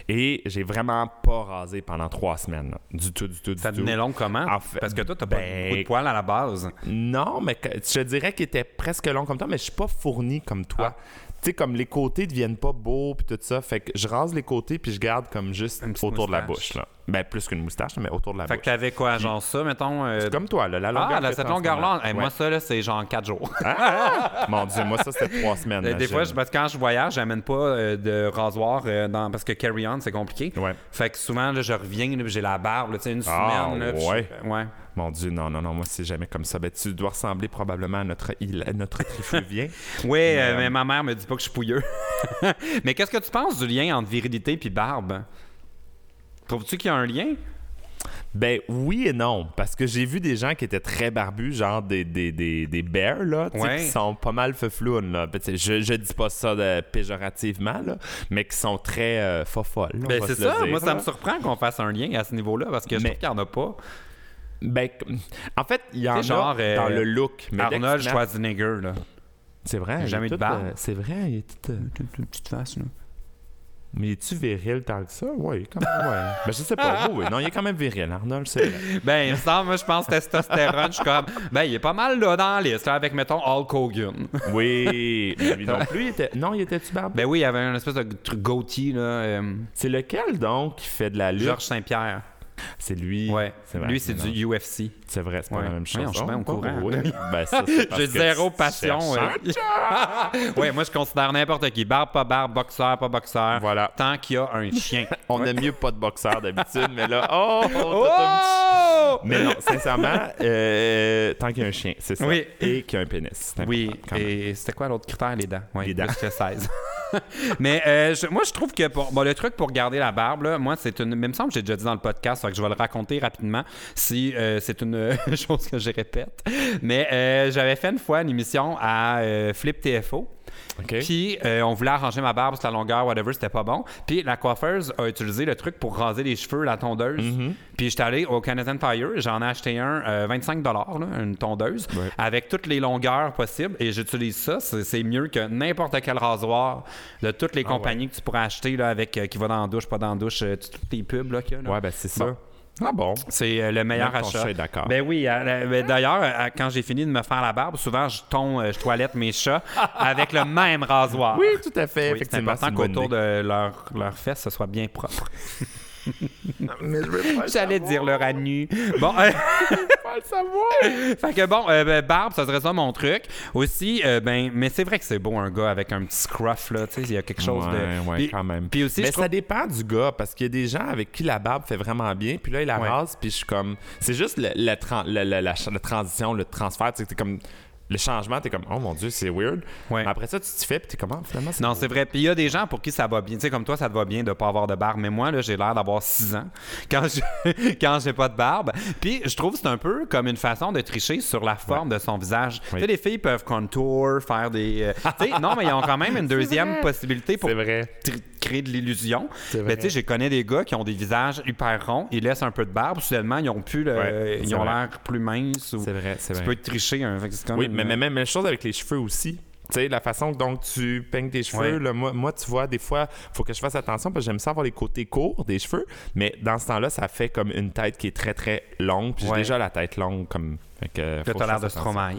et j'ai vraiment pas rasé pendant trois semaines là. du tout du tout du Ça tout. devenait long comment? En fait, Parce que toi, t'as ben, pas beaucoup de poils à la base. Non, mais je dirais qu'il était presque long comme toi, mais je suis pas fourni comme toi. Ah. Tu sais, comme les côtés deviennent pas beaux puis tout ça, fait que je rase les côtés puis je garde comme juste autour de la moustache. bouche là. Ben plus qu'une moustache, mais autour de la Fait que bouche. t'avais quoi, genre ça, mettons? euh, C'est comme toi, là, la longueur. Ah, là, cette longueur-là, hey, Ouais. moi, ça, là, c'est genre 4 jours. Mon Dieu, moi, ça, c'était trois semaines. Des là, fois, je- parce que quand je voyage, j'amène pas euh, de rasoir euh, dans, parce que carry-on, c'est compliqué. Ouais. Fait que souvent, là, je reviens, j'ai la barbe, là, tu sais, une Ah, semaine. là, je- ouais. Mon Dieu, non, non, non, moi, c'est jamais comme ça. Ben, tu dois ressembler probablement à notre, île- à notre trifluvien. Ouais, euh, Mais, mais euh, ma mère me dit pas que je suis pouilleux. mais qu'est-ce que tu penses du lien entre virilité puis barbe? Trouves-tu qu'il y a un lien? ben, oui et non. Parce que j'ai vu des gens qui étaient très barbus, genre des, des, des, des bears, là, Ouais. qui sont pas mal feuflounes, là. Ben, je, je dis pas ça de- péjorativement, là, mais qui sont très euh, fofolles. Ben, c'est ça. dire, Moi, ça me surprend qu'on fasse un lien à ce niveau-là parce que je trouve qu'il n'y en a pas. Ben, en fait, il y en a genre, euh, dans le look. Mais Arnold mets- Schwarzenegger, là. C'est vrai. il est jamais eu de barbe. euh, c'est vrai, il est tout. euh, Une petite face, là. Mais es-tu viril tant que ça? Oui, quand même. Ouais. ben, je sais pas. Oui, oui. Non, il est quand même viril, Arnold, c'est vrai. Ben, il me semble, moi, je pense testostérone. Je suis comme, ben, il est pas mal là dans la liste, là, avec, mettons, Hulk Hogan. Oui. Mais lui non plus, il était. Non, il était-tu barbe? Ben oui, il y avait un espèce de truc goatee, là. euh, C'est lequel donc qui fait de la lutte? Georges Saint-Pierre. C'est lui. Ouais. C'est vrai. Lui, c'est du UFC. C'est vrai, c'est pas Ouais. la même chose. Bien au Oh, courant. Ben, J'ai zéro passion. euh. ouais, moi, je considère n'importe qui. Barbe, pas barbe, boxeur, pas boxeur. Voilà. Tant qu'il y a un chien. On aime mieux pas de boxeur d'habitude, mais là, oh! t'as un Oh! petit- Mais non, sincèrement, euh, tant qu'il y a un chien, c'est ça. Oui. Et qu'il y a un pénis. Oui, et c'était quoi l'autre critère? Les dents? Les dents. plus que 16. Mais euh, moi, je trouve que bon, le truc pour garder la barbe, moi, c'est une. Mais il semble que j'ai déjà dit dans le podcast, que je vais le raconter rapidement si euh, c'est une chose que je répète. Mais euh, j'avais fait une fois une émission à Flip TFO. OK. Puis euh, on voulait arranger ma barbe, sur la longueur, whatever, c'était pas bon. Puis la coiffeuse a utilisé le truc pour raser les cheveux, la tondeuse. Mm-hmm. Puis j'étais allé au Canadian Tire, j'en ai acheté un, euh, 25 là, une tondeuse, Ouais. avec toutes les longueurs possibles. Et j'utilise ça, c'est mieux que n'importe quel rasoir de toutes les Ah compagnies que tu pourrais acheter là, avec euh, qui va dans la douche, pas dans la douche, euh, toutes les pubs là, qu'il y a, là. Ouais, ben c'est ça. Bon. Ah bon? C'est euh, le meilleur Même achat. d'accord. Ben oui. euh, ben D'ailleurs, euh, quand j'ai fini de me faire la barbe, souvent je tombe, je toilette mes chats avec le même rasoir. Oui, tout à fait. Oui, c'est important qu'autour de leur, leur fesses, ce soit bien propre. Mais je veux pas le J'allais dire leur nu. Bon, euh, pas le savoir. fait que bon, euh, ben, barbe, ça serait ça mon truc. Aussi, euh, ben, mais c'est vrai que c'est beau un gars avec un petit scruff, là. Tu sais, il y a quelque chose ouais, de. Ouais, Puis- quand même. Puis aussi, mais je ça trouve- dépend du gars, parce qu'il y a des gens avec qui la barbe fait vraiment bien, puis là, il la Ouais. rase, puis je suis comme... C'est juste le- la, tran- la, la- la- la transition, le transfert, tu sais, t'es comme... Le changement, t'es comme, oh mon Dieu, c'est weird. Ouais. Après ça, tu t'y fais, puis t'es comme, Ah, finalement, Non, c'est vrai. Puis il y a des gens pour qui ça va bien. Tu sais, comme toi, ça te va bien de pas avoir de barbe. Mais moi, là, j'ai l'air d'avoir 6 ans quand je quand j'ai pas de barbe. Puis je trouve que c'est un peu comme une façon de tricher sur la forme de son visage. Oui. Tu sais, les filles peuvent contour, faire des. euh, tu sais, non, mais ils ont quand même une deuxième possibilité pour vrai. Créer de l'illusion. Mais vrai. tu sais, je connais des gars qui ont des visages hyper ronds, ils laissent un peu de barbe, soudainement, ils ont plus le- Ouais, ils ont l'air plus minces. Ou... C'est vrai, c'est Tu vrai. peux tricher. Hein, fait que c'est comme Oui, une- mais, mais même chose avec les cheveux aussi. Tu sais, la façon dont tu peignes tes cheveux, Ouais. là, moi, moi, tu vois, des fois, faut que je fasse attention parce que j'aime ça avoir les côtés courts des cheveux, mais dans ce temps-là, ça fait comme une tête qui est très, très longue, puis j'ai déjà la tête longue, comme... Fait que, l'air de attention. Stromae.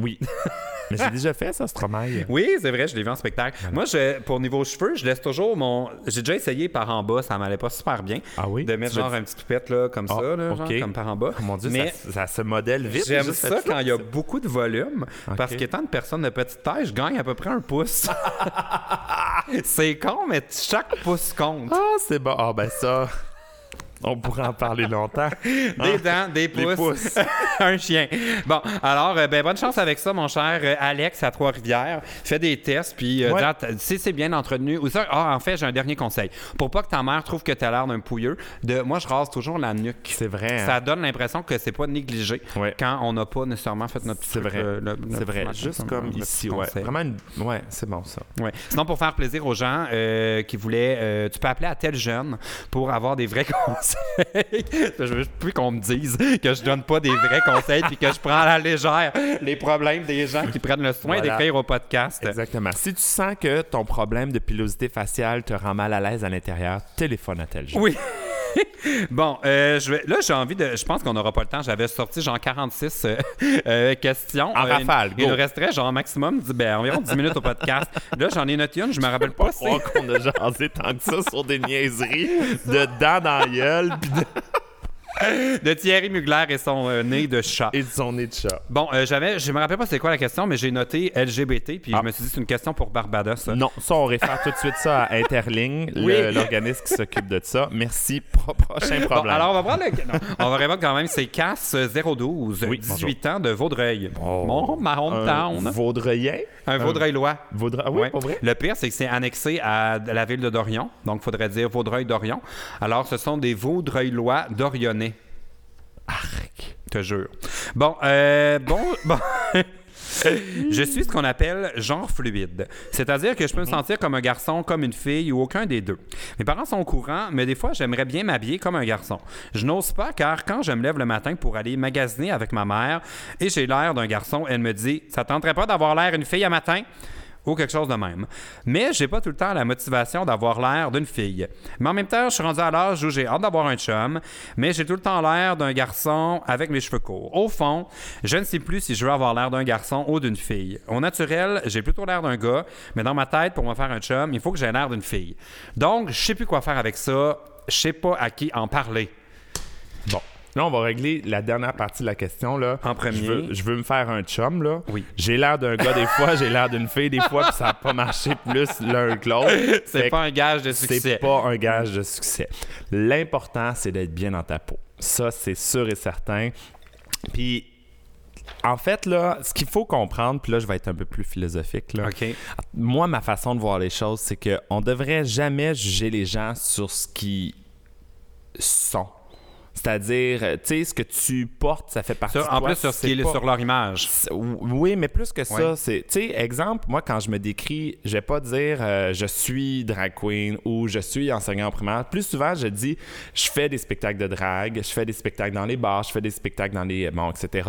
Oui. mais j'ai déjà fait ça, Stromae. Oui, c'est vrai, je l'ai vu en spectacle. Moi, je, pour niveau cheveux, je laisse toujours mon. J'ai déjà essayé par en bas, ça m'allait pas super bien. Ah oui? De mettre Tu veux genre un petit toupette là, comme Ah, ça, là, genre, comme par en bas. Oh mon Dieu, Mais ça, ça se modèle vite. j'aime ça quand il y a beaucoup de volume, parce qu'étant une personne de petite taille, je gagne à peu près un pouce. c'est con, mais chaque pouce compte. Ah, c'est bon. Ah, ben ça... On pourrait en parler longtemps. Des dents, des pouces, pouces. un chien. Bon, alors, euh, ben, bonne chance avec ça, mon cher euh, Alex à Trois-Rivières. Fais des tests, puis euh, Ouais. si c'est bien entretenu. Ou ça, ah, en fait, j'ai un dernier conseil. Pour pas que ta mère trouve que tu as l'air d'un pouilleux, de, moi, je rase toujours la nuque. C'est vrai. hein? Ça donne l'impression que c'est pas négligé Ouais. quand on n'a pas nécessairement fait notre C'est vrai. euh, C'est vrai. Juste comme ici, ouais. conseil. Vraiment, une... ouais, c'est bon ça. Ouais. Sinon, pour faire plaisir aux gens euh, qui voulaient, tu peux appeler à tel jeune pour avoir des vrais conseils. Conseils. je veux plus qu'on me dise que je donne pas des vrais conseils puis que je prends à la légère les problèmes des gens qui prennent le soin Voilà. d'écrire au podcast. Exactement. Si tu sens que ton problème de pilosité faciale te rend mal à l'aise à l'intérieur, téléphone à tel jour. Oui. bon, euh, je vais, là, j'ai envie de. Je pense qu'on n'aura pas le temps. J'avais sorti genre 46 euh, euh, questions. En Euh, rafale, Il nous resterait genre maximum ben, environ 10 minutes au podcast. Là, j'en ai noté une, je me rappelle pas. C'est- croire qu'on a jasé tant que ça sur des niaiseries de dents dans la gueule pis de... de Thierry Mugler et son euh, nez de chat. et de son nez de chat. Bon, euh, j'avais, je me rappelle pas c'est quoi la question, mais j'ai noté LGBT, puis Ah. je me suis dit c'est une question pour Barbados. ça. Non, ça, on réfère tout de suite ça à Interling, Oui. l'organisme qui s'occupe de ça. Merci. Pro- prochain Bon, problème. alors on va prendre le... non, on va répondre quand même, c'est Cass 012, Oui, 18 ans de Vaudreuil. Oh. Mon, ma un hometown. Vaudreuilien? Un Vaudreuil-Lois. Vaudreuil... Ah oui, Ouais. pas vrai? Le pire, c'est que c'est annexé à la ville de Dorion. Donc, il faudrait dire Vaudreuil-Dorion. Alors, ce sont des Vaudreuillois d'Orionnais. Arc. te jure. Bon, euh, bon, bon. Je suis ce qu'on appelle genre fluide. C'est-à-dire que je peux me sentir comme un garçon, comme une fille ou aucun des deux. Mes parents sont au courant, mais des fois, j'aimerais bien m'habiller comme un garçon. Je n'ose pas car quand je me lève le matin pour aller magasiner avec ma mère et j'ai l'air d'un garçon, elle me dit Ça tenterait pas d'avoir l'air une fille à matin ou quelque chose de même. Mais j'ai pas tout le temps la motivation d'avoir l'air d'une fille. Mais en même temps, je suis rendu à l'âge où j'ai hâte d'avoir un chum, mais j'ai tout le temps l'air d'un garçon avec mes cheveux courts. Au fond, je ne sais plus si je veux avoir l'air d'un garçon ou d'une fille. Au naturel, j'ai plutôt l'air d'un gars, mais dans ma tête, pour me faire un chum, il faut que j'ai l'air d'une fille. Donc, je sais plus quoi faire avec ça. Je sais pas à qui en parler. Bon. Là, on va régler la dernière partie de la question. Là. En premier. Je veux, je veux me faire un chum. Là. Oui. J'ai l'air d'un gars des fois, j'ai l'air d'une fille des fois, puis ça n'a pas marché plus l'un que l'autre. C'est pas un gage de succès. C'est pas un gage de succès. L'important, c'est d'être bien dans ta peau. Ça, c'est sûr et certain. Puis, en fait, là, ce qu'il faut comprendre, puis là, je vais être un peu plus philosophique. Là. OK. Moi, ma façon de voir les choses, c'est qu'on devrait jamais juger les gens sur ce qu'ils sont. C'est-à-dire, euh, tu sais, ce que tu portes, ça fait partie de en toi. plus, sur ce qui est sur leur image. Oui, mais plus que ça, Ouais. c'est, tu sais, exemple, moi, quand je me décris, je vais pas dire euh, je suis drag queen ou je suis enseignant en primaire. Plus souvent, je dis je fais des spectacles de drag, je fais des spectacles dans les bars, je fais des spectacles dans les. Bon, etc.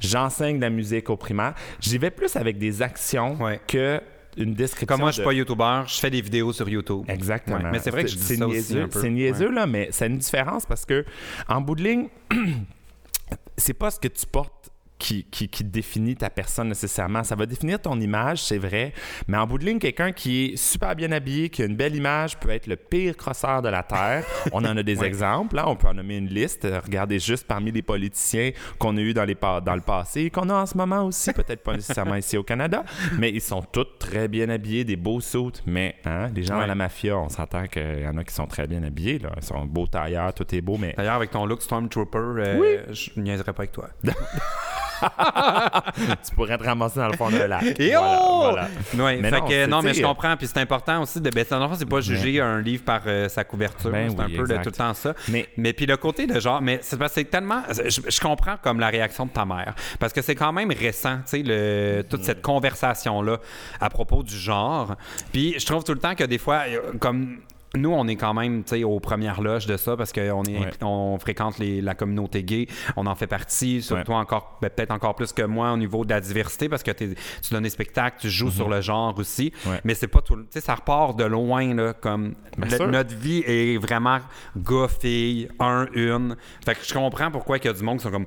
J'enseigne de la musique au primaire. J'y vais plus avec des actions Ouais. que une description. Comme moi, je suis de- pas YouTuber, je fais des vidéos sur YouTube. Exactement. Ouais, mais c'est vrai que je dis ça aussi niaiseux, un peu. C'est niaiseux, Ouais. là, mais c'est une différence parce que, en bout de ligne, c'est pas ce que tu portes qui, qui, qui définit ta personne nécessairement. Ça va définir ton image, c'est vrai, mais en bout de ligne, quelqu'un qui est super bien habillé, qui a une belle image, peut être le pire crosseur de la Terre. On en a des Ouais. exemples, là, on peut en nommer une liste. Regardez juste parmi les politiciens qu'on a eu dans, les, pa- dans le passé, et qu'on a en ce moment aussi, peut-être pas nécessairement ici au Canada, mais ils sont tous très bien habillés, des beaux suits, mais hein, les gens Ouais. dans la mafia, on s'entend qu'il y en a qui sont très bien habillés, là. ils sont beaux tailleurs, tout est beau, mais D'ailleurs, avec ton look Stormtrooper, euh, je niaiserais pas avec toi. tu pourrais te ramasser dans le fond d'un lac. Et Voilà, oh! voilà. Ouais, Mais fait non, que, non, mais je comprends. Puis c'est important aussi de. Ben, c'est- dans le c'est pas juger un livre par euh, sa couverture. Ben c'est un peu de tout le temps ça. Mais- Mais puis le côté de genre, mais c'est parce que c'est tellement. Je, je comprends comme la réaction de ta mère. Parce que c'est quand même récent, tu sais, le- toute cette conversation-là à propos du genre. Puis je trouve tout le temps que des fois, euh, comme. Nous, on est quand même tu sais, aux premières loges de ça parce qu'on est Ouais. on fréquente les- la communauté gay, on en fait partie, surtout encore ben, peut-être encore plus que moi au niveau de la diversité parce que tu donnes des spectacles, tu joues sur le genre aussi. Ouais. mais c'est pas tout, tu sais ça repart de loin là comme le- notre vie est vraiment gars fille, un une. Fait que je comprends pourquoi il y a du monde qui sont comme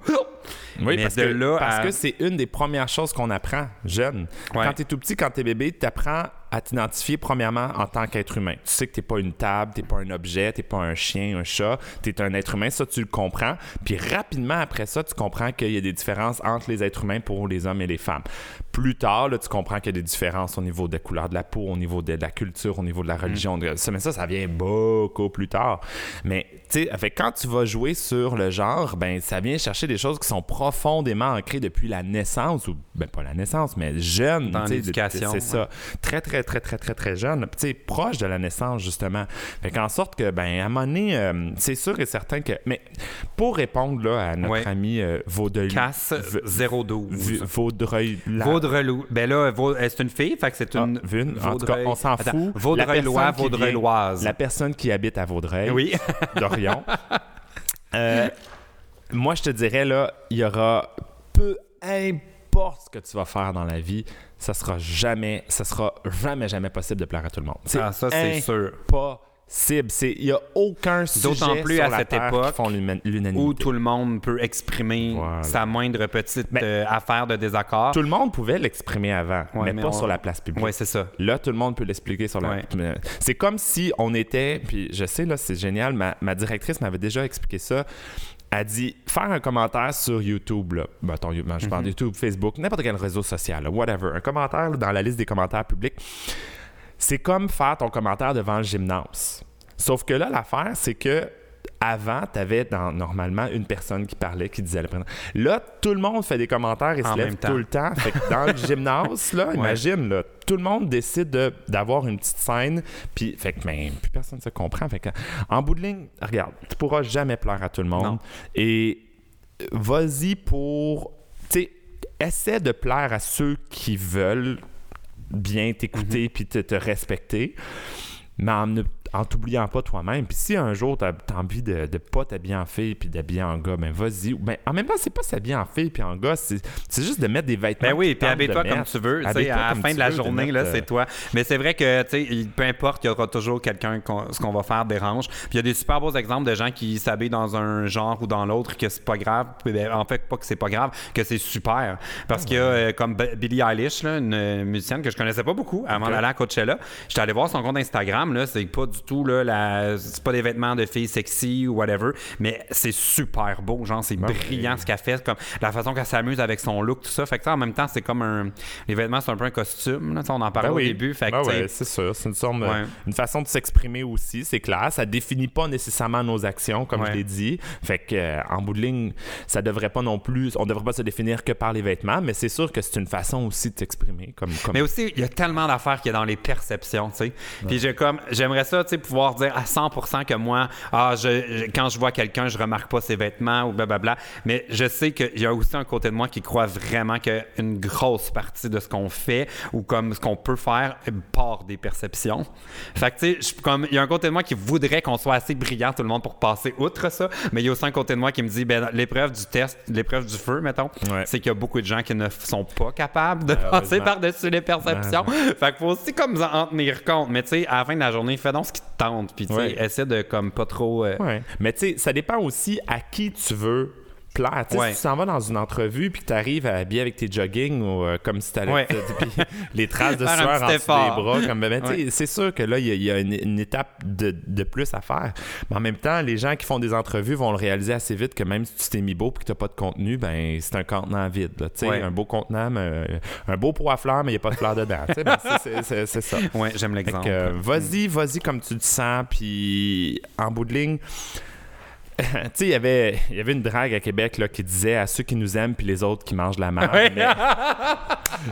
Oui, Mais parce de que, là parce à- que c'est une des premières choses qu'on apprend jeune. Quand tu es tout petit, quand tu es bébé, tu apprends à t'identifier premièrement en tant qu'être humain. Tu sais que tu pas une table, tu pas un objet, tu pas un chien, un chat, tu es un être humain, ça tu le comprends. Puis rapidement après ça, tu comprends qu'il y a des différences entre les êtres humains pour les hommes et les femmes. Plus tard, là, tu comprends qu'il y a des différences au niveau de la couleur de la peau, au niveau de la culture, au niveau de la religion. de- ça, mais ça, ça vient beaucoup plus tard. Mais tu sais, quand tu vas jouer sur le genre, ben ça vient chercher des choses qui sont profondément ancrées depuis la naissance, ou ben pas la naissance, mais jeune. Dans l'éducation, C'est ça. Très, très, très, très, très, très jeune. Tu sais, proche de la naissance, justement. Fait qu'en sorte que, ben, à un moment donné, euh, c'est sûr et certain que. Mais pour répondre là, à notre Ouais. ami euh, Vaudreuil. casse V- 012. V- Vaudreuil. Vaudrelou. Ben là, euh, c'est une fille, fait que c'est Ah, une. Vune. En tout cas, Vaudreuil- on s'en fout. Vient- Vaudreuilloise. La personne qui habite à Vaudreuil, Oui. d'Orion, Euh, moi, je te dirais, là, il y aura peu importe ce que tu vas faire dans la vie, ça sera jamais, ça sera jamais, jamais possible de plaire à tout le monde. C'est Ah, ça, c'est sûr. impossible. C'est- Il n'y a aucun sujet D'autant plus sur à la cette Terre époque qui font l'huma- l'unanimité. Où tout le monde peut exprimer Voilà. sa moindre petite euh, affaire de désaccord. Tout le monde pouvait l'exprimer avant, Ouais, mais, mais pas on- sur la place publique. Oui, c'est ça. Là, tout le monde peut l'expliquer sur la. Ouais. C'est comme si on était. Puis je sais, là, c'est génial. Ma, ma directrice m'avait déjà expliqué ça. Elle dit faire un commentaire sur YouTube, là. Mettons, ben, je parle de YouTube, Facebook, n'importe quel réseau social, là, whatever. Un commentaire là, dans la liste des commentaires publics, c'est comme faire ton commentaire devant le gymnase. Sauf que là, l'affaire, c'est que avant, tu avais normalement une personne qui parlait, qui disait le prénom. Là, tout le monde fait des commentaires et En se lève même tout le temps. Fait que dans le gymnase, là, imagine, là, tout le monde décide de- d'avoir une petite scène, puis fait que ben, plus personne se comprend. Fait que, en bout de ligne, regarde, tu pourras jamais plaire à tout le monde. Non. Et vas-y pour, tu sais, essaie de plaire à ceux qui veulent bien t'écouter puis te, te respecter, mais en ne en t'oubliant pas toi-même. Puis si un jour t'as as envie de, de pas t'habiller en fille puis d'habiller en gars, ben vas-y. Ben, en même temps, c'est pas s'habiller en fille puis en gars, c'est c'est juste de mettre des vêtements. Ben oui, puis habille-toi comme tu veux. À la fin de la journée, là, c'est euh, toi. Mais c'est vrai que, tu sais, peu importe, il y aura toujours quelqu'un, ce qu'on va faire dérange. Puis il y a des super beaux exemples de gens qui s'habillent dans un genre ou dans l'autre, que c'est pas grave. Ben, en fait, pas que c'est pas grave, que c'est super. Parce qu'il y a, euh, comme Billie Eilish, là, une euh, musicienne que je connaissais pas beaucoup avant d'aller à Coachella. J'étais allé voir son compte Instagram, là, c'est pas du tout, là, la... c'est pas des vêtements de filles sexy ou whatever, mais c'est super beau, genre, c'est brillant ce qu'elle fait, comme la façon qu'elle s'amuse avec son look, tout ça. Fait que ça, en même temps, c'est comme un. Les vêtements, c'est un peu un costume, là, on en parlait Ben au oui. début. Fait Ben ouais, c'est sûr. C'est une, sorte de- Ouais. une façon de s'exprimer aussi, c'est clair. Ça définit pas nécessairement nos actions, comme Ouais. je l'ai dit. Fait que, euh, en bout de ligne, ça devrait pas non plus. On devrait pas se définir que par les vêtements, mais c'est sûr que c'est une façon aussi de s'exprimer. Comme, comme... Mais aussi, il y a tellement d'affaires qu'il y a dans les perceptions, tu sais. Puis j'ai comme, j'aimerais ça, tu sais, pouvoir dire à 100% que moi, ah, je, je- quand je vois quelqu'un, je remarque pas ses vêtements ou blablabla. Mais je sais qu'il y a aussi un côté de moi qui croit vraiment qu'une grosse partie de ce qu'on fait ou comme ce qu'on peut faire part des perceptions. Fait que, tu sais, comme, il y a un côté de moi qui voudrait qu'on soit assez brillant, tout le monde, pour passer outre ça. Mais il y a aussi un côté de moi qui me dit, ben, l'épreuve du test, l'épreuve du feu, mettons, Ouais. c'est qu'il y a beaucoup de gens qui ne sont pas capables de Malheureusement. passer par-dessus les perceptions. Fait qu'il faut aussi comme en tenir compte. Mais tu sais, à la fin de la journée, fais donc ce qui te tente. Puis tu sais, Ouais. essaie de comme pas trop. euh, Ouais. Mais tu sais, ça dépend aussi à qui tu veux plaire. Ouais. Si tu t'en vas dans une entrevue puis que tu arrives habillé avec tes jogging ou euh, comme si tu allais Ouais. les traces de sueur en dessous des bras. Comme, ben, Ouais. C'est sûr que là, il y a, il y a une, une étape de, de plus à faire. Mais en même temps, les gens qui font des entrevues vont le réaliser assez vite que même si tu t'es mis beau et que tu n'as pas de contenu, ben c'est un contenant vide. là. Un beau contenant, mais, euh, un beau pot à fleurs, mais il n'y a pas de fleurs dedans. Ben, c'est- ça. J'aime l'exemple. euh, vas-y, vas-y comme tu te sens, puis en bout de ligne, tu sais, il y avait- il y avait une drague à Québec là, qui disait à ceux qui nous aiment puis les autres qui mangent la merde. Ouais. mais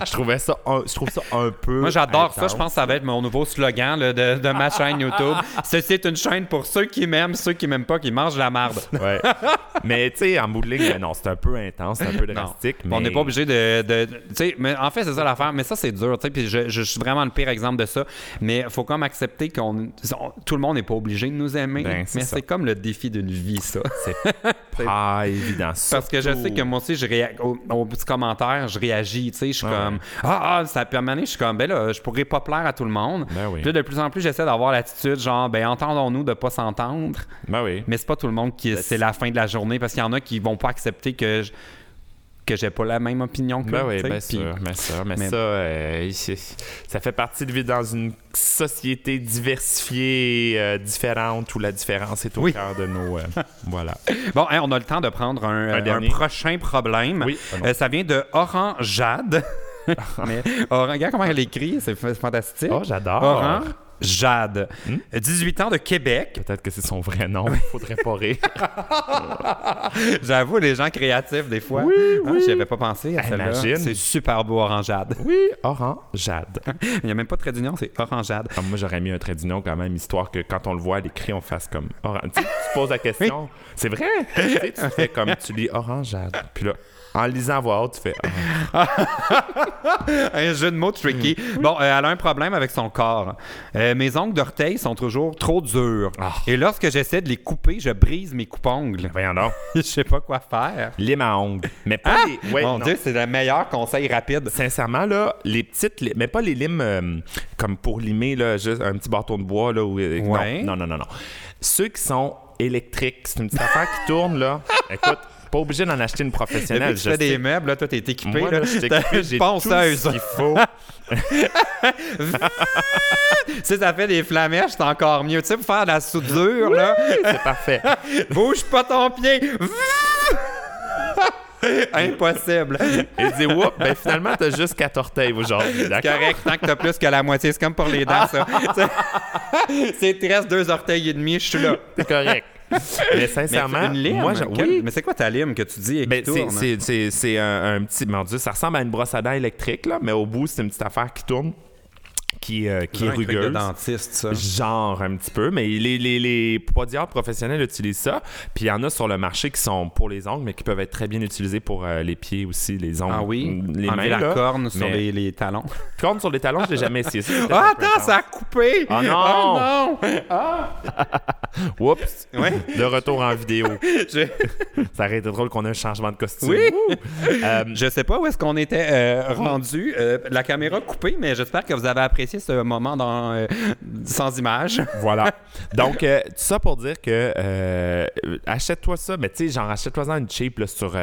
je trouvais ça, un, je trouve ça un peu. Moi, j'adore ça. Je pense que ça va être mon nouveau slogan là, de, de ma chaîne YouTube. Ceci est une chaîne pour ceux qui m'aiment, ceux qui m'aiment pas, qui mangent la. Ouais. mais tu sais, en bout de ligne, ben non, c'est un peu intense, c'est un peu drastique. Mais... On n'est pas obligé de. de- mais en fait, c'est ça l'affaire. Mais ça, c'est dur. Puis je, je suis vraiment le pire exemple de ça. Mais il faut comme accepter qu'on. on- tout le monde n'est pas obligé de nous aimer. Ben, mais c'est comme le défi d'une vie, ça. C'est pas évident. Parce que je sais que moi aussi, je au, au petit commentaire, je réagis. Tu sais, je suis Ah comme. ouais. Ah, ah, ça peut m'amener. Je suis comme, ben là, je pourrais pas plaire à tout le monde. Ben oui. Puis là, de plus en plus, j'essaie d'avoir l'attitude, genre, ben entendons-nous de pas s'entendre. Ben oui. Mais c'est pas tout le monde qui. Ben, C'est la fin de la journée parce qu'il y en a qui vont pas accepter que je- que j'ai pas la même opinion que Ben oui, bien sûr, bien sûr. Mais, mais- ça, euh, c'est- ça fait partie de vivre dans une société diversifiée, euh, différente, où la différence est au Oui. cœur de nos... euh, voilà. Bon, hein, on a le temps de prendre un, prochain problème. Oui, ça vient de Orangeade. Mais Oran- regarde comment elle écrit, c'est fantastique. Oh, j'adore. Orange Jade. Hmm? 18 ans de Québec. Peut-être que c'est son vrai nom, faudrait pas rire. J'avoue, les gens créatifs, des fois. Oui, Ah, oui. J'y avais pas pensé à celle-là. Imagine. C'est super beau, Orangeade. Oui, Orangeade. Il n'y a même pas de trait d'union, c'est Orangeade. Ah, moi, j'aurais mis un trait d'union quand même, histoire que quand on le voit à l'écrit, on fasse comme Orange. Tu, tu poses la question, c'est vrai? Tu, sais, tu fais comme tu lis Orangeade. Puis là, en lisant à voix haute, tu fais Ah, un jeu de mots tricky. Bon, euh, elle a un problème avec son corps. Euh, mes ongles d'orteil sont toujours trop durs. Ah. Et lorsque j'essaie de les couper, je brise mes coupe-ongles. Voyons donc. Je sais pas quoi faire. Lime à ongles. Mais pas Ah! les. Ouais, Mon non. Dieu, c'est le meilleur conseil rapide. Sincèrement, là, les petites. li- Mais pas les limes euh, comme pour limer, là, juste un petit bâton de bois, là. Où, non, Ouais. non, non, non, non. Ceux qui sont électriques, c'est une petite affaire qui tourne, là. Écoute, pas obligé d'en acheter une Depuis professionnelle. que tu je fais des meubles, là, toi, t'es équipé. Moi, là. équipé, j'ai tout ponceuse. ce qu'il faut. Tu sais, ça fait des flamèches, c'est encore mieux. Tu sais, pour faire de la soudure, là, C'est parfait. bouge pas ton pied. Impossible. Et dis, whoop, ben finalement, t'as juste quatre orteils aujourd'hui. D'accord? Correct, tant que t'as plus que la moitié. C'est comme pour les dents, ça. C'est te reste deux orteils et demi, je suis là. C'est correct. Mais Mais sincèrement, une lime, moi, oui. mais c'est quoi ta lime que tu dis Ben, c'est- un, un petit. Mon Dieu, ça ressemble à une brosse à dents électrique, là, mais au bout, c'est une petite affaire qui tourne, qui, euh, qui est un truc de rugueuse. dentiste, ça. Genre un petit peu, mais les, les, les podiatres professionnels utilisent ça. Puis il y en a sur le marché qui sont pour les ongles, mais qui peuvent être très bien utilisés pour euh, les pieds aussi, les ongles. Ah oui? Les mains, la là. corne sur Mais- les, les talons. Corne sur les talons, je l'ai jamais essayé. Ça, Ah, attends, intense. ça a coupé! Oh non! Oh non! Oups! Ouais. De retour en vidéo. Je, Ça aurait été drôle qu'on ait un changement de costume. Oui. Euh, je sais pas où est-ce qu'on était euh, rendu. La caméra coupée, mais j'espère que vous avez apprécié ce moment dans, euh, sans image. Voilà. Donc, euh, tout ça pour dire que euh, achète-toi ça, mais tu sais, genre, achète-toi-en une cheap là, sur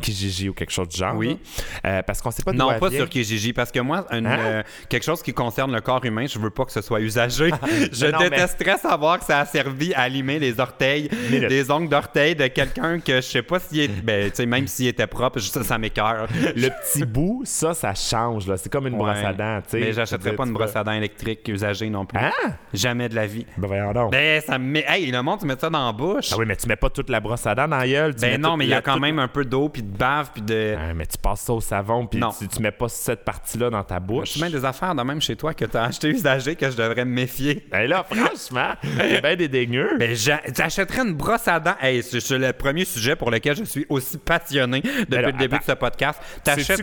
Kijiji ou quelque chose du genre. Oui. parce qu'on sait pas d'où Non, pas sur Kijiji, parce que moi, une, Hein? quelque chose qui concerne le corps humain, je veux pas que ce soit usagé. je non, mais- détesterais savoir que ça a servi à limer les orteils, Minute. des ongles d'orteil de quelqu'un que je sais pas s'il est. Ben, tu sais, même s'il était propre, ça, ça m'écœure. Le petit bout, ça, ça change. là. C'est comme une brosse à dents. tu sais. Mais j'achèterais pas une brosse à dents électrique usagée non plus. Hein? Jamais de la vie. Ben voyons donc. Ben, ça me met. Hey, le monde, tu mets ça dans la bouche. Ah oui, mais tu mets pas toute la brosse à dents dans la gueule. tu ben non, mais il y a quand toute- même un peu d'eau, puis de bave, puis de. Ah, mais tu passes ça au savon, puis Non. tu, tu mets pas cette partie-là dans ta bouche. Tu mets des affaires de même chez toi que tu as acheté usagé que je devrais me méfier. Ben là, franchement, c'est bien dédaigneux. Ben, j'a- j'achèterais une brosse à dents. Hey, c'est le premier sujet pour lequel je suis aussi passionné depuis là, le début attends. de ce podcast.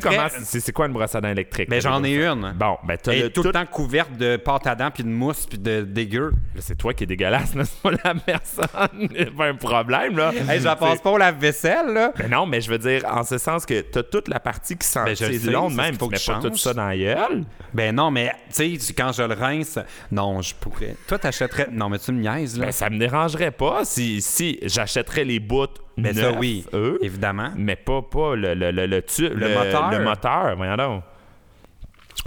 Comment c'est c'est quoi une brosse à dents électrique? Ben, j'en ai une. Bon, ben t'as est tout le couverte de pâte à dents, puis de mousse, puis de dégueu. C'est toi qui es dégueulasse, là, c'est pas la personne. Pas un problème, là. Hey, je la passe pas au lave-vaisselle, là. Ben non, mais je veux dire, en ce sens que t'as toute la partie qui sent Ben, le c'est long même, faut tu que pas je tout ça dans la gueule. Ben non, mais tu sais, quand je le rince, non, je pourrais. Toi, t'achèterais. Non, mais tu me niaises, là. Ben, ça me dérangerait pas si, si j'achèterais les bouts Mais ça, neufs, oui, eux, évidemment. mais pas, pas le, le, le, le, tu- Le moteur. Le moteur, voyons donc.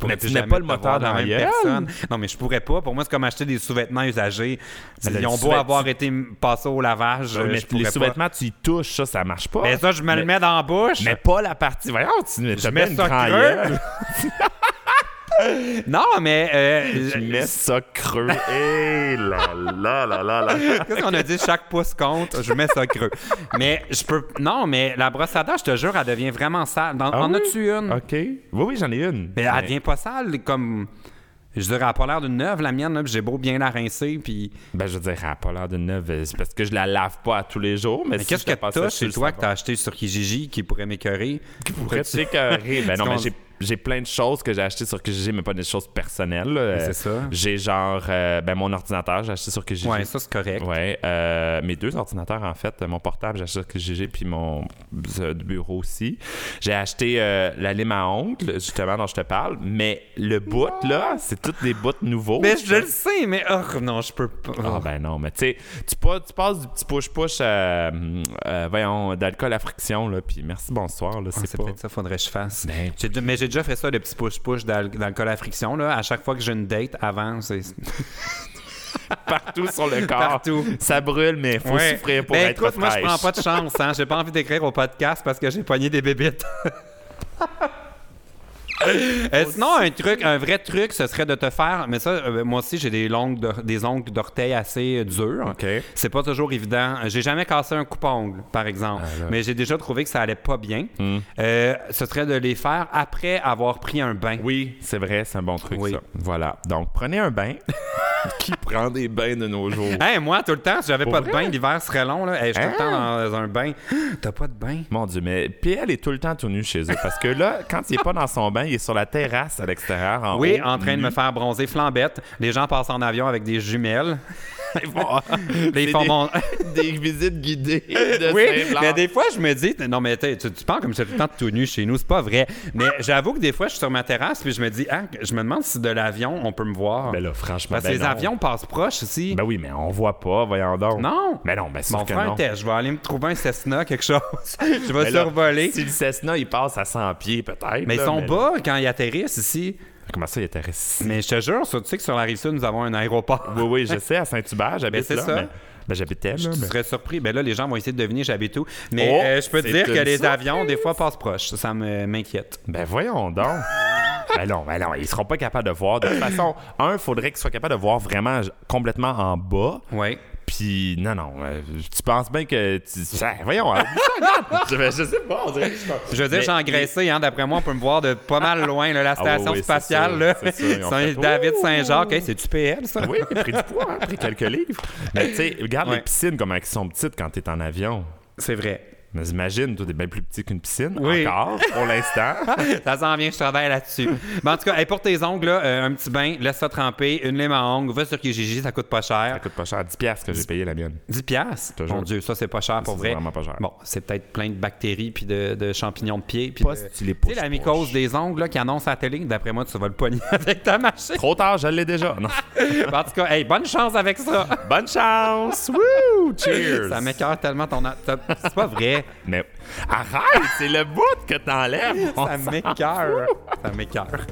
Mais tu jamais pas le te moteur dans la même personne. Non, mais je pourrais pas. Pour moi, c'est comme acheter des sous-vêtements usagés. Mais Ils ont beau avoir été passés au lavage, euh, mais je les sous-vêtements, tu y touches, ça, ça marche pas. Mais ça, je me le mets dans la bouche. Mais pas la partie. Voyons, tu Je mets une ça creux. Non, mais euh, Tu mets ça creux. Et là là là là là. Qu'est-ce qu'on a dit? Chaque pouce compte. Je mets ça creux. Mais je peux. Non, mais la brosse à dents, je te jure, elle devient vraiment sale. Dans- Ah en oui? as-tu une? OK. Oui, oui, j'en ai une. Mais elle devient pas sale comme. Je dirais, elle a pas l'air d'une neuve, la mienne, j'ai beau bien la rincer, puis. Ben, je veux dire, elle n'a pas l'air d'une neuve. euh, C'est parce que je la lave pas à tous les jours. Mais, Mais si qu'est-ce je que t'as chez toi que t'as acheté sur Kijiji qui pourrait m'écœurer? qui pourrait t'écœurer? Ben non, mais j'ai, j'ai plein de choses que j'ai achetées sur Kijiji, mais pas des choses personnelles. Euh, c'est ça. J'ai genre, euh, ben mon ordinateur, j'ai acheté sur Kijiji. Ouais, ça, c'est correct. Ouais, euh, mes deux ordinateurs en fait, mon portable j'ai acheté sur Kijiji puis mon bureau aussi. J'ai acheté la lime à ongles justement dont je te parle, mais le bout là, c'est toutes des bouts nouveaux. Mais je le sais, mais oh, non, je peux pas. Ah ben non, mais tu sais, tu, pas- tu passes du petit push-push, voyons, d'alcool à friction, là, puis merci, bonsoir, là, c'est pas... peut-être ça faudrait que je fasse. Ben- mais j'ai déjà fait ça, le petit push-push d'al- d'alcool à friction. Là. À chaque fois que j'ai une date avant, c'est. partout sur le corps. Partout. Ça brûle, mais faut Ouais. souffrir pour Ben, être écoute, moi, je prends pas de chance. Hein. J'ai pas envie d'écrire au podcast parce que j'ai pogné des bébites. Euh, sinon, un truc, un vrai truc, ce serait de te faire. Mais ça, euh, moi aussi, j'ai des, longues des ongles d'orteil assez euh, durs. OK. C'est pas toujours évident. J'ai jamais cassé un coupe-ongle, par exemple. Ah, mais j'ai déjà trouvé que ça allait pas bien. Hmm. Euh, ce serait de les faire après avoir pris un bain. Oui, c'est vrai, c'est un bon truc, Oui. ça. Voilà. Donc, prenez un bain. Qui prend des bains de nos jours? Hey, moi, tout le temps, si j'avais pas de bain, l'hiver serait long. Là. Hey, je suis tout le temps Hein? dans un bain. T'as pas de bain? Mon Dieu, mais PL est tout le temps tout nu chez eux. Parce que là, quand il est pas dans son bain, il est sur la terrasse à l'extérieur. En Oui, haut, en train de me faire bronzer flambette. Les gens passent en avion avec des jumelles. C'est des- mon- des visites guidées de Oui, mais des fois, je me dis, non, mais tu, tu parles comme si j'étais tout le temps tout nu chez nous, c'est pas vrai. Mais j'avoue que des fois, je suis sur ma terrasse, puis je me dis, ah, je me demande si de l'avion, on peut me voir. Ben là, franchement, Parce que ben les non. avions passent proches ici. Ben oui, mais on voit pas, voyons donc. non! Mais non, ben sûr Bon, que faire non. un test. Je vais aller me trouver un Cessna, quelque chose. je vais Ben survoler. Si le Cessna, il passe à 100 pieds, peut-être. Mais ils sont bas quand ils atterrissent ici. Comment ça, il intéresse Mais je te jure, ça, tu sais que sur la rive sud, nous avons un aéroport. Oui, oui, je sais, à Saint-Hubert, j'habite Ben, c'est là. ça. mais- Ben, j'habitais là. Tu mais- serais surpris. Ben là, les gens vont essayer de deviner j'habite où. Mais Oh, euh, je peux te dire que les surprise. avions, des fois, passent proches. Ça, m'inquiète. Ben voyons donc. ben non, ben non, ils seront pas capables de voir. De toute façon, un, il faudrait qu'ils soient capables de voir vraiment complètement en bas. Oui. Puis non, non, euh, tu penses bien que... Tu... Voyons, hein, je, je sais pas, on dirait que je suis Je veux dire, Mais- j'ai engraissé, hein, d'après moi, on peut me voir de pas mal loin, là, la Ah oui, station oui, c'est spatiale. sûr, là. c'est sûr, ils ont C'est fait- David! Saint-Jacques. Hey, c'est-tu PL, ça? Oui, il a pris du poids, hein, pris quelques livres. Mais tu sais, regarde Ouais. les piscines, comment elles sont petites quand t'es en avion. C'est vrai. Mais imagine, toi, t'es bien plus petit qu'une piscine. Oui. Encore, pour l'instant. Ça s'en vient, je travaille là-dessus. Mais en tout cas, hey, pour tes ongles, là, euh, un petit bain, laisse ça tremper, une lime à ongles, va sur Kijiji, ça coûte pas cher. Ça coûte pas cher. 10 piastres que j'ai payé la mienne. 10 piastres? Mon Dieu, ça, c'est pas cher pour C'est vrai. vraiment pas cher. Bon, c'est peut-être plein de bactéries puis de, de champignons de pied. puis Pas de- si tu les Tu sais, la pousses mycose des ongles là, qui annonce à la télé, d'après moi, tu vas le pogner avec ta machine. Trop tard, je l'ai déjà. Non. en tout cas, hey, bonne chance avec ça. Bonne chance! Woo! Cheers! Ça m'écœure tellement ton. C'est pas vrai. Mais arrête, c'est le bout que t'enlèves. Ça m'écœure. Ça m'écœure.